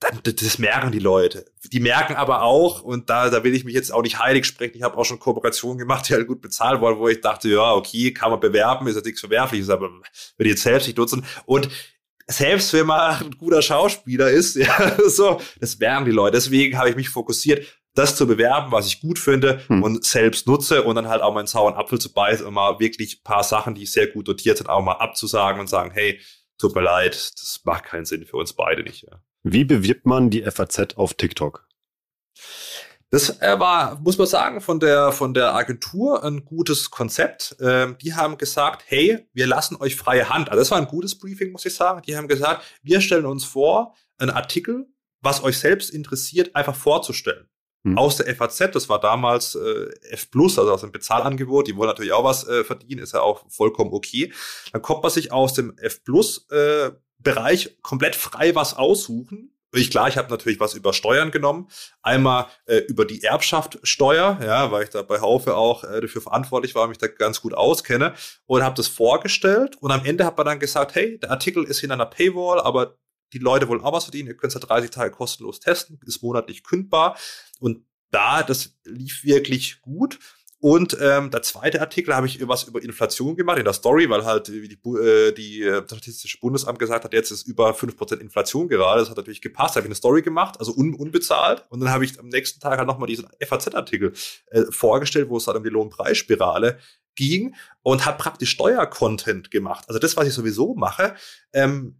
dann, das merken die Leute. Die merken aber auch, und da, da will ich mich jetzt auch nicht heilig sprechen, ich habe auch schon Kooperationen gemacht, die halt gut bezahlt wurden, wo ich dachte, ja, okay, kann man bewerben, ist ja nichts Verwerfliches, aber würde ich jetzt selbst nicht nutzen. Und selbst wenn man ein guter Schauspieler ist, <laughs> ja, so, das merken die Leute. Deswegen habe ich mich fokussiert, das zu bewerben, was ich gut finde hm. und selbst nutze und dann halt auch meinen sauren Apfel zu beißen und mal wirklich paar Sachen, die sehr gut dotiert sind, auch mal abzusagen und sagen, hey, tut mir leid, das macht keinen Sinn für uns beide nicht. Ja. Wie bewirbt man die FAZ auf TikTok? Das äh, war, muss man sagen, von der, von der Agentur ein gutes Konzept. Ähm, die haben gesagt, hey, wir lassen euch freie Hand. Also das war ein gutes Briefing, muss ich sagen. Die haben gesagt, wir stellen uns vor, einen Artikel, was euch selbst interessiert, einfach vorzustellen. Hm. Aus der FAZ, das war damals äh, F Plus, also aus dem Bezahlangebot, die wollen natürlich auch was äh, verdienen, ist ja auch vollkommen okay. Dann kommt man sich aus dem F Plus äh, Bereich komplett frei was aussuchen. Ich klar, ich habe natürlich was über Steuern genommen. Einmal äh, über die Erbschaftsteuer, ja, weil ich da bei Haufe auch äh, dafür verantwortlich war, mich da ganz gut auskenne und habe das vorgestellt. Und am Ende hat man dann gesagt, hey, der Artikel ist hinter einer Paywall, aber die Leute wollen auch was verdienen. Ihr könnt es ja 30 Tage kostenlos testen, ist monatlich kündbar. Und da, das lief wirklich gut. Und ähm, der zweite Artikel habe ich was über Inflation gemacht in der Story, weil halt die, äh, die äh, Statistische Bundesamt gesagt hat, jetzt ist über fünf Prozent Inflation gerade. Das hat natürlich gepasst. Da habe ich eine Story gemacht, also un unbezahlt. Und dann habe ich am nächsten Tag halt nochmal diesen FAZ-Artikel äh, vorgestellt, wo es halt um die Lohnpreisspirale ging und habe praktisch Steuercontent gemacht. Also das, was ich sowieso mache, ähm,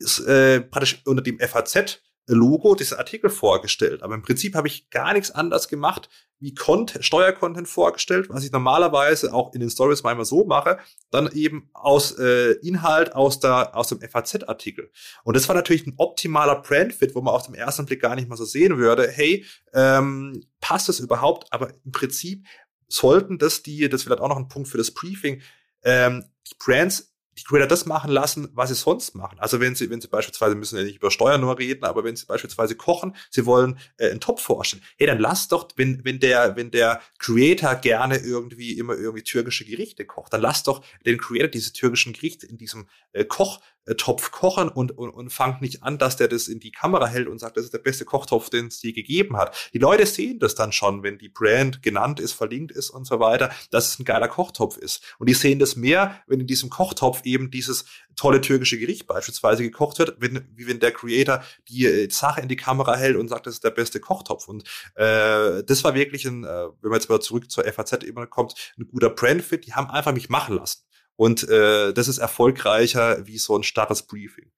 ist äh, praktisch unter dem FAZ Logo diesen Artikel vorgestellt. Aber im Prinzip habe ich gar nichts anderes gemacht, wie Content, Steuercontent vorgestellt, was ich normalerweise auch in den Stories manchmal so mache, dann eben aus äh, Inhalt aus, der, aus dem FAZ-Artikel. Und das war natürlich ein optimaler Brandfit, wo man auf dem ersten Blick gar nicht mal so sehen würde, hey, ähm, passt das überhaupt? Aber im Prinzip sollten das die, das vielleicht auch noch ein Punkt für das Briefing, ähm, die Brands die Creator das machen lassen, was sie sonst machen. Also wenn sie, wenn sie beispielsweise müssen ja nicht über Steuern nur reden, aber wenn sie beispielsweise kochen, sie wollen äh, einen Topf vorstellen. Hey, dann lass doch, wenn, wenn der, wenn der Creator gerne irgendwie immer irgendwie türkische Gerichte kocht, dann lass doch den Creator diese türkischen Gerichte in diesem äh, Koch Topf kochen und, und, und fangt nicht an, dass der das in die Kamera hält und sagt, das ist der beste Kochtopf, den es je gegeben hat. Die Leute sehen das dann schon, wenn die Brand genannt ist, verlinkt ist und so weiter, dass es ein geiler Kochtopf ist. Und die sehen das mehr, wenn in diesem Kochtopf eben dieses tolle türkische Gericht beispielsweise gekocht wird, wenn, wie wenn der Creator die äh, Sache in die Kamera hält und sagt, das ist der beste Kochtopf. Und äh, das war wirklich ein, äh, wenn man jetzt mal zurück zur FAZ-Ebene kommt, ein guter Brandfit. Die haben einfach mich machen lassen. Und äh, das ist erfolgreicher wie so ein starres Briefing.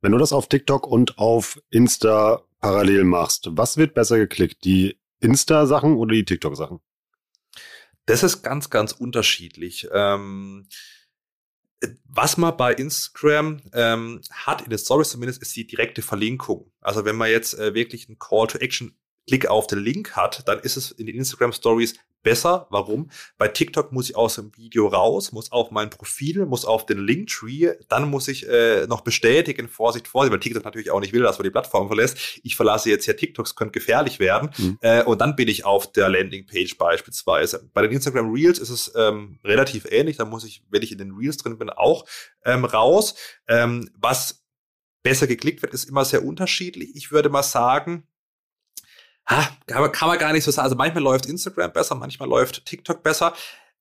Wenn du das auf TikTok und auf Insta parallel machst, was wird besser geklickt? Die Insta-Sachen oder die TikTok-Sachen? Das ist ganz, ganz unterschiedlich. Ähm, was man bei Instagram ähm, hat, in den Stories zumindest, ist die direkte Verlinkung. Also wenn man jetzt äh, wirklich einen Call to Action Klick auf den Link hat, dann ist es in den Instagram Stories besser. Warum? Bei TikTok muss ich aus dem Video raus, muss auf mein Profil, muss auf den Linktree, dann muss ich äh, noch bestätigen, Vorsicht, Vorsicht, weil TikTok natürlich auch nicht will, dass man die Plattform verlässt. Ich verlasse jetzt hier TikToks, könnte gefährlich werden. Mhm. Äh, und dann bin ich auf der Landingpage beispielsweise. Bei den Instagram Reels ist es ähm, relativ ähnlich. Da muss ich, wenn ich in den Reels drin bin, auch ähm, raus. Ähm, was besser geklickt wird, ist immer sehr unterschiedlich. Ich würde mal sagen, ha, kann, man, gar nicht so sagen. Also manchmal läuft Instagram besser, manchmal läuft TikTok besser.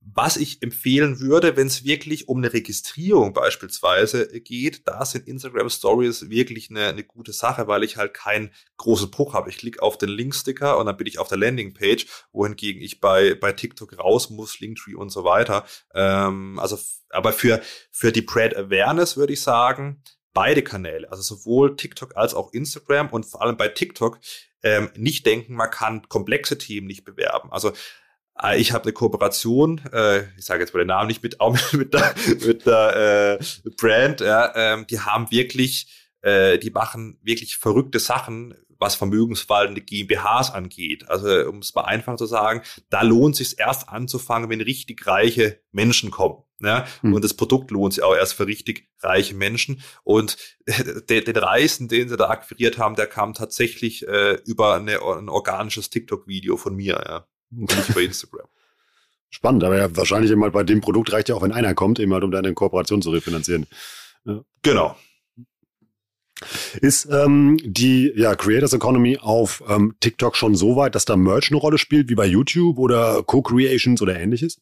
Was ich empfehlen würde, wenn es wirklich um eine Registrierung beispielsweise geht, da sind Instagram Stories wirklich eine, eine gute Sache, weil ich halt keinen großen Bruch habe. Ich klicke auf den Linksticker und dann bin ich auf der Landingpage, wohingegen ich bei, bei TikTok raus muss, Linktree und so weiter. Ähm, also, aber für, für die Brand Awareness würde ich sagen, beide Kanäle, also sowohl TikTok als auch Instagram und vor allem bei TikTok ähm, nicht denken, man kann komplexe Themen nicht bewerben. Also äh, ich habe eine Kooperation, äh, ich sage jetzt mal den Namen nicht mit, <laughs> auch mit der, mit der äh, Brand, ja, ähm, die haben wirklich, äh, die machen wirklich verrückte Sachen, was vermögensverwaltende GmbHs angeht. Also um es mal einfach zu sagen, da lohnt sich erst anzufangen, wenn richtig reiche Menschen kommen. Ne? Mhm. Und das Produkt lohnt sich auch erst für richtig reiche Menschen. Und <laughs> den, den Reisen, den sie da akquiriert haben, der kam tatsächlich äh, über eine, ein organisches TikTok-Video von mir, ja. Nicht bei <laughs> Instagram. Spannend, aber ja, wahrscheinlich immer bei dem Produkt reicht ja auch, wenn einer kommt, eben halt, um deine Kooperation zu refinanzieren. Ja. Genau. Ist ähm, die ja, Creators Economy auf ähm, TikTok schon so weit, dass da Merch eine Rolle spielt, wie bei YouTube oder Co-Creations oder ähnliches?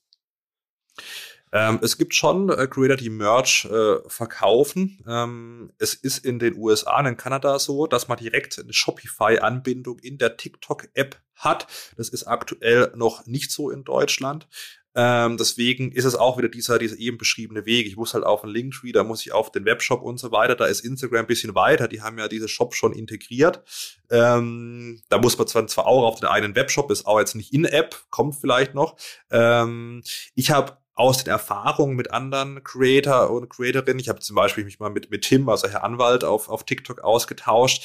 Ähm, es gibt schon äh, Creator, die Merch äh, verkaufen. Ähm, es ist in den USA und in Kanada so, dass man direkt eine Shopify-Anbindung in der TikTok-App hat. Das ist aktuell noch nicht so in Deutschland. Ähm, deswegen ist es auch wieder dieser, dieser eben beschriebene Weg. Ich muss halt auf den Linktree, da muss ich auf den Webshop und so weiter. Da ist Instagram ein bisschen weiter. Die haben ja diese Shop schon integriert. Ähm, da muss man zwar, zwar auch auf den einen Webshop, ist auch jetzt nicht in-App, kommt vielleicht noch. Ähm, ich habe aus den Erfahrungen mit anderen Creator und Creatorinnen, ich habe zum Beispiel mich mal mit, mit Tim, also Herr Anwalt, auf, auf TikTok ausgetauscht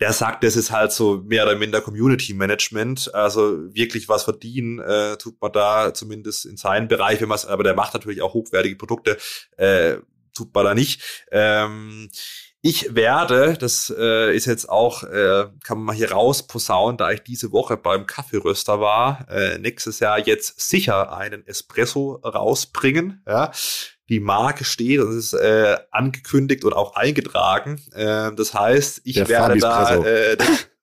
der sagt, das ist halt so mehr oder minder Community Management. Also wirklich was verdienen äh, tut man da zumindest in seinem Bereich, wenn man aber der macht natürlich auch hochwertige Produkte, äh, tut man da nicht. Ähm, ich werde, das äh, ist jetzt auch, äh, kann man mal hier raus posaunen, da ich diese Woche beim Kaffeeröster war, äh, nächstes Jahr jetzt sicher einen Espresso rausbringen. Ja die Marke steht und ist äh, angekündigt und auch eingetragen. Äh, das heißt, ich Der werde da. Äh,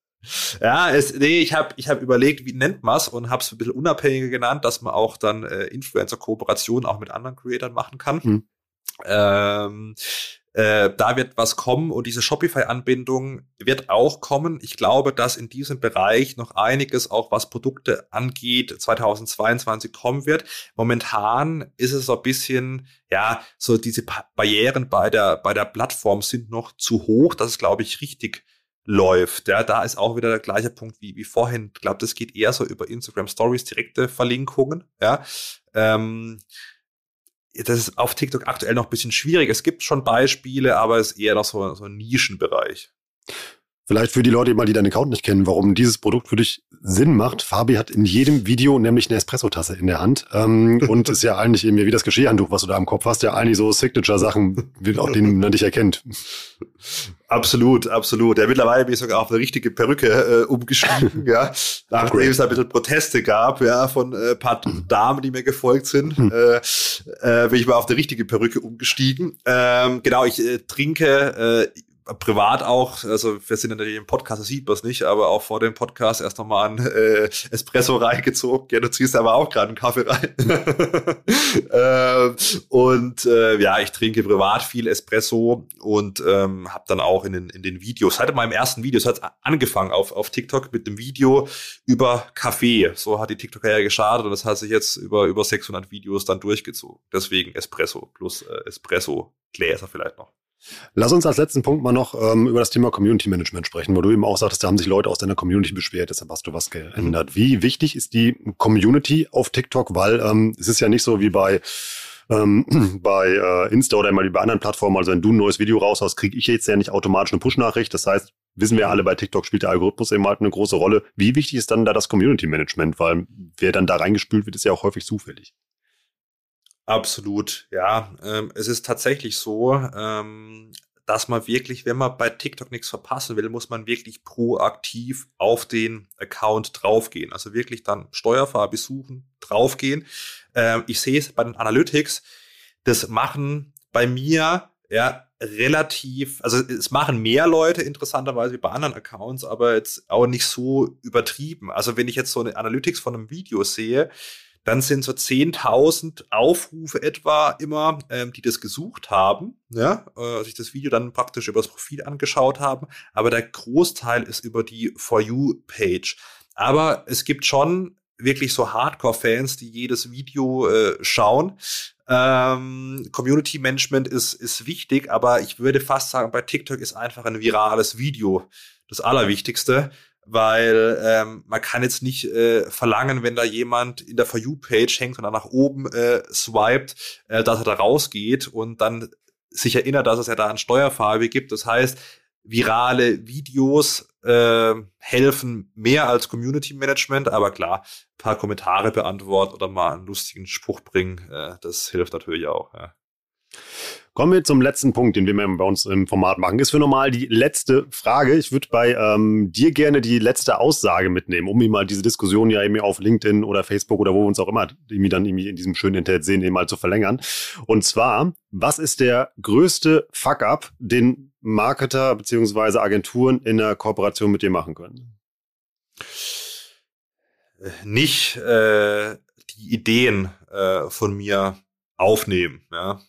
<laughs> ja, es, nee, ich habe ich hab überlegt, wie nennt man's und habe es ein bisschen unabhängiger genannt, dass man auch dann äh, Influencer-Kooperationen auch mit anderen Creators machen kann. Hm. Ähm, äh, da wird was kommen und diese Shopify-Anbindung wird auch kommen. Ich glaube, dass in diesem Bereich noch einiges, auch was Produkte angeht, 2022 kommen wird. Momentan ist es so ein bisschen, ja, so diese Barrieren bei der, bei der Plattform sind noch zu hoch. Das ist, glaube ich, richtig läuft. Ja, da ist auch wieder der gleiche Punkt wie, wie vorhin. Ich glaube, das geht eher so über Instagram Stories, direkte Verlinkungen. Ja, ähm, das ist auf TikTok aktuell noch ein bisschen schwierig. Es gibt schon Beispiele, aber es ist eher noch so, so ein Nischenbereich. Vielleicht für die Leute mal, die deinen Account nicht kennen, warum dieses Produkt für dich Sinn macht. Fabi hat in jedem Video nämlich eine Espresso-Tasse in der Hand ähm, <laughs> und ist ja eigentlich eben wie das Geschirrhandtuch, was du da am Kopf hast, ja eigentlich so Signature-Sachen, auf denen man dich erkennt. <laughs> Absolut, absolut. Ja, mittlerweile bin ich sogar auf eine richtige Perücke äh, umgestiegen, <laughs> ja. Nachdem es ein bisschen Proteste gab, ja, von äh, paar Damen, die mir gefolgt sind, hm. äh, äh, bin ich mal auf eine richtige Perücke umgestiegen. Ähm, genau, ich äh, trinke äh, privat auch, also wir sind natürlich im Podcast, das sieht man es nicht, aber auch vor dem Podcast erst nochmal ein äh, Espresso <laughs> reingezogen. Ja, du ziehst aber auch gerade einen Kaffee rein. <laughs> äh, und äh, ja, ich trinke privat viel Espresso und ähm, habe dann auch in den, in den Videos, seit meinem ersten Video, es hat angefangen auf, auf TikTok mit dem Video über Kaffee. So hat die TikTok-Karriere gestartet und das hat sich jetzt über, über 600 Videos dann durchgezogen. Deswegen Espresso plus äh, Espresso-Gläser vielleicht noch. Lass uns als letzten Punkt mal noch ähm, über das Thema Community Management sprechen, wo du eben auch sagtest, da haben sich Leute aus deiner Community beschwert, deshalb hast du was geändert. Wie wichtig ist die Community auf TikTok? Weil ähm, es ist ja nicht so wie bei ähm, <clears throat> bei äh, Insta oder mal bei anderen Plattformen, also wenn du ein neues Video raushaust, kriege ich jetzt ja nicht automatisch eine Push-Nachricht. Das heißt, wissen wir alle, bei TikTok spielt der Algorithmus eben halt eine große Rolle. Wie wichtig ist dann da das Community Management? Weil wer dann da reingespült wird, ist ja auch häufig zufällig. Absolut, ja. Ähm, es ist tatsächlich so, ähm, dass man wirklich, wenn man bei TikTok nichts verpassen will, muss man wirklich proaktiv auf den Account draufgehen. Also wirklich dann Steuerfahrer besuchen, draufgehen. Ähm, ich sehe es bei den Analytics, das machen bei mir ja relativ, also es machen mehr Leute interessanterweise wie bei anderen Accounts, aber jetzt auch nicht so übertrieben. Also wenn ich jetzt so eine Analytics von einem Video sehe, dann sind so 10.000 Aufrufe etwa immer, ähm, die das gesucht haben, ja, äh, sich das Video dann praktisch über das Profil angeschaut haben. Aber der Großteil ist über die For You-Page. Aber es gibt schon wirklich so Hardcore-Fans, die jedes Video äh, schauen. Ähm, Community Management ist, ist wichtig, aber ich würde fast sagen, bei TikTok ist einfach ein virales Video das Allerwichtigste weil ähm, man kann jetzt nicht äh, verlangen, wenn da jemand in der For You-Page hängt und dann nach oben äh, swiped, äh, dass er da rausgeht und dann sich erinnert, dass es ja da ein Steuerfarbe gibt. Das heißt, virale Videos äh, helfen mehr als Community Management, aber klar, paar Kommentare beantworten oder mal einen lustigen Spruch bringen, äh, das hilft natürlich auch. Ja. Kommen wir zum letzten Punkt, den wir bei uns im Format machen. Ist für normal die letzte Frage. Ich würde bei ähm, dir gerne die letzte Aussage mitnehmen, um mir mal diese Diskussion ja eben auf LinkedIn oder Facebook oder wo wir uns auch immer irgendwie dann irgendwie in diesem schönen Internet sehen, eben mal zu verlängern. Und zwar, was ist der größte Fuck-up, den Marketer beziehungsweise Agenturen in der Kooperation mit dir machen können? Nicht äh, die Ideen äh, von mir aufnehmen. Ja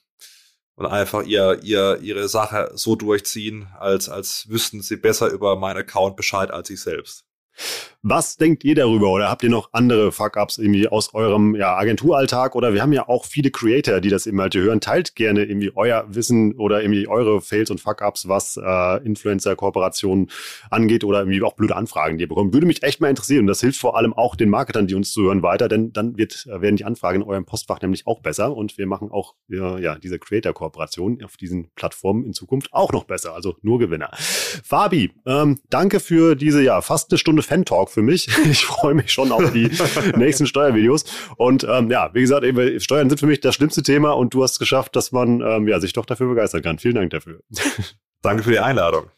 und einfach ihr, ihr, ihre Sache so durchziehen, als, als wüssten sie besser über meinen Account Bescheid als ich selbst. Was denkt ihr darüber oder habt ihr noch andere Fuck-Ups irgendwie aus eurem ja, Agenturalltag oder wir haben ja auch viele Creator, die das eben halt hören. Teilt gerne irgendwie euer Wissen oder irgendwie eure Fails und Fuck-Ups, was äh, Influencer-Kooperationen angeht oder irgendwie auch blöde Anfragen, die ihr bekommt. Würde mich echt mal interessieren und das hilft vor allem auch den Marketern, die uns zuhören, weiter, denn dann wird, äh, werden die Anfragen in eurem Postfach nämlich auch besser und wir machen auch äh, ja, diese Creator-Kooperation auf diesen Plattformen in Zukunft auch noch besser. Also nur Gewinner. Fabi, ähm, danke für diese ja fast eine Stunde Fan-Talk für mich. <laughs> Ich freue mich schon auf die <laughs> nächsten Steuervideos. Und ähm, ja, wie gesagt, eben, Steuern sind für mich das schlimmste Thema und du hast es geschafft, dass man ähm, ja, sich doch dafür begeistern kann. Vielen Dank dafür. <laughs> Danke für die Einladung.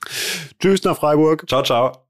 Tschüss nach Freiburg. Ciao, ciao.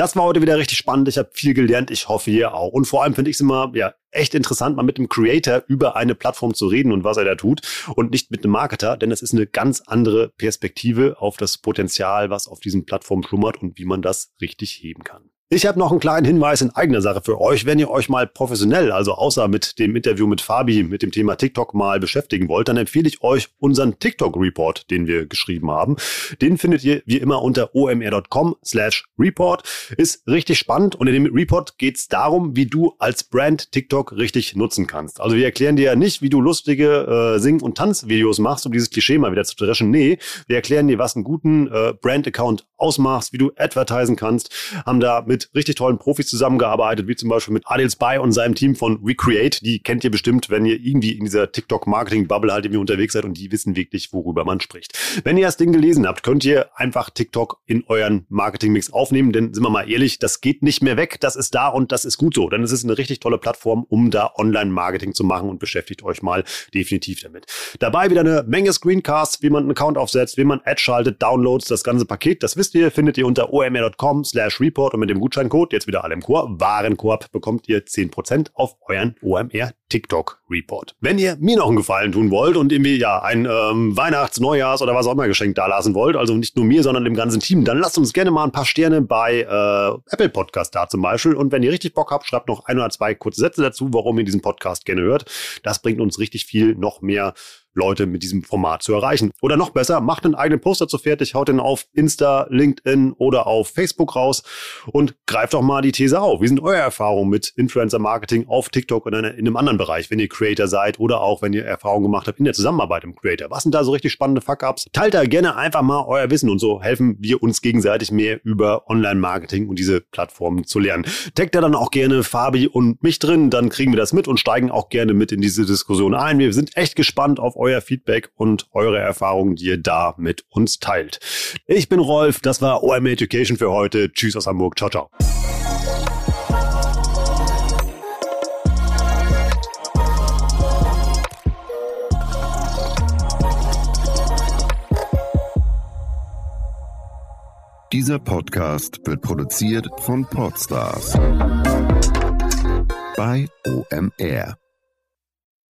Das war heute wieder richtig spannend. Ich habe viel gelernt. Ich hoffe, ihr auch. Und vor allem finde ich es immer ja, echt interessant, mal mit dem Creator über eine Plattform zu reden und was er da tut und nicht mit einem Marketer, denn es ist eine ganz andere Perspektive auf das Potenzial, was auf diesen Plattformen schlummert und wie man das richtig heben kann. Ich habe noch einen kleinen Hinweis in eigener Sache für euch. Wenn ihr euch mal professionell, also außer mit dem Interview mit Fabi, mit dem Thema TikTok mal beschäftigen wollt, dann empfehle ich euch unseren TikTok-Report, den wir geschrieben haben. Den findet ihr wie immer unter omr.com slash report. Ist richtig spannend und in dem Report geht es darum, wie du als Brand TikTok richtig nutzen kannst. Also wir erklären dir ja nicht, wie du lustige äh, Sing- und Tanzvideos machst, um dieses Klischee mal wieder zu dreschen. Nee, wir erklären dir, was einen guten äh, Brand-Account ausmachst, wie du advertisen kannst, haben da mit richtig tollen Profis zusammengearbeitet, wie zum Beispiel mit Adil Spy und seinem Team von Recreate. Die kennt ihr bestimmt, wenn ihr irgendwie in dieser TikTok-Marketing-Bubble halt irgendwie unterwegs seid und die wissen wirklich, worüber man spricht. Wenn ihr das Ding gelesen habt, könnt ihr einfach TikTok in euren Marketing-Mix aufnehmen, denn sind wir mal ehrlich, das geht nicht mehr weg, das ist da und das ist gut so. Denn es ist eine richtig tolle Plattform, um da Online-Marketing zu machen und beschäftigt euch mal definitiv damit. Dabei wieder eine Menge Screencasts, wie man einen Account aufsetzt, wie man Ad schaltet, Downloads, das ganze Paket, das wisst ihr, findet ihr unter omr.com slash report und mit dem Gutscheincode, jetzt wieder alle im Chor, Warenkorb, bekommt ihr 10% auf euren OMR TikTok Report. Wenn ihr mir noch einen Gefallen tun wollt und irgendwie ja ein ähm, Weihnachts-, Neujahrs- oder was auch immer Geschenk da lassen wollt, also nicht nur mir, sondern dem ganzen Team, dann lasst uns gerne mal ein paar Sterne bei äh, Apple Podcast da zum Beispiel. Und wenn ihr richtig Bock habt, schreibt noch ein oder zwei kurze Sätze dazu, warum ihr diesen Podcast gerne hört. Das bringt uns richtig viel noch mehr Leute mit diesem Format zu erreichen. Oder noch besser, macht einen eigenen Poster zu fertig, haut den auf Insta, LinkedIn oder auf Facebook raus und greift doch mal die These auf. Wie sind eure Erfahrungen mit Influencer-Marketing auf TikTok oder in einem anderen Bereich, wenn ihr Creator seid oder auch wenn ihr Erfahrungen gemacht habt in der Zusammenarbeit im Creator? Was sind da so richtig spannende Fuck-Ups? Teilt da gerne einfach mal euer Wissen und so helfen wir uns gegenseitig mehr über Online-Marketing und diese Plattformen zu lernen. Taggt da dann auch gerne Fabi und mich drin, dann kriegen wir das mit und steigen auch gerne mit in diese Diskussion ein. Wir sind echt gespannt auf euer Feedback und eure Erfahrungen, die ihr da mit uns teilt. Ich bin Rolf, das war OM Education für heute. Tschüss aus Hamburg. Ciao, ciao. Dieser Podcast wird produziert von Podstars bei OMR.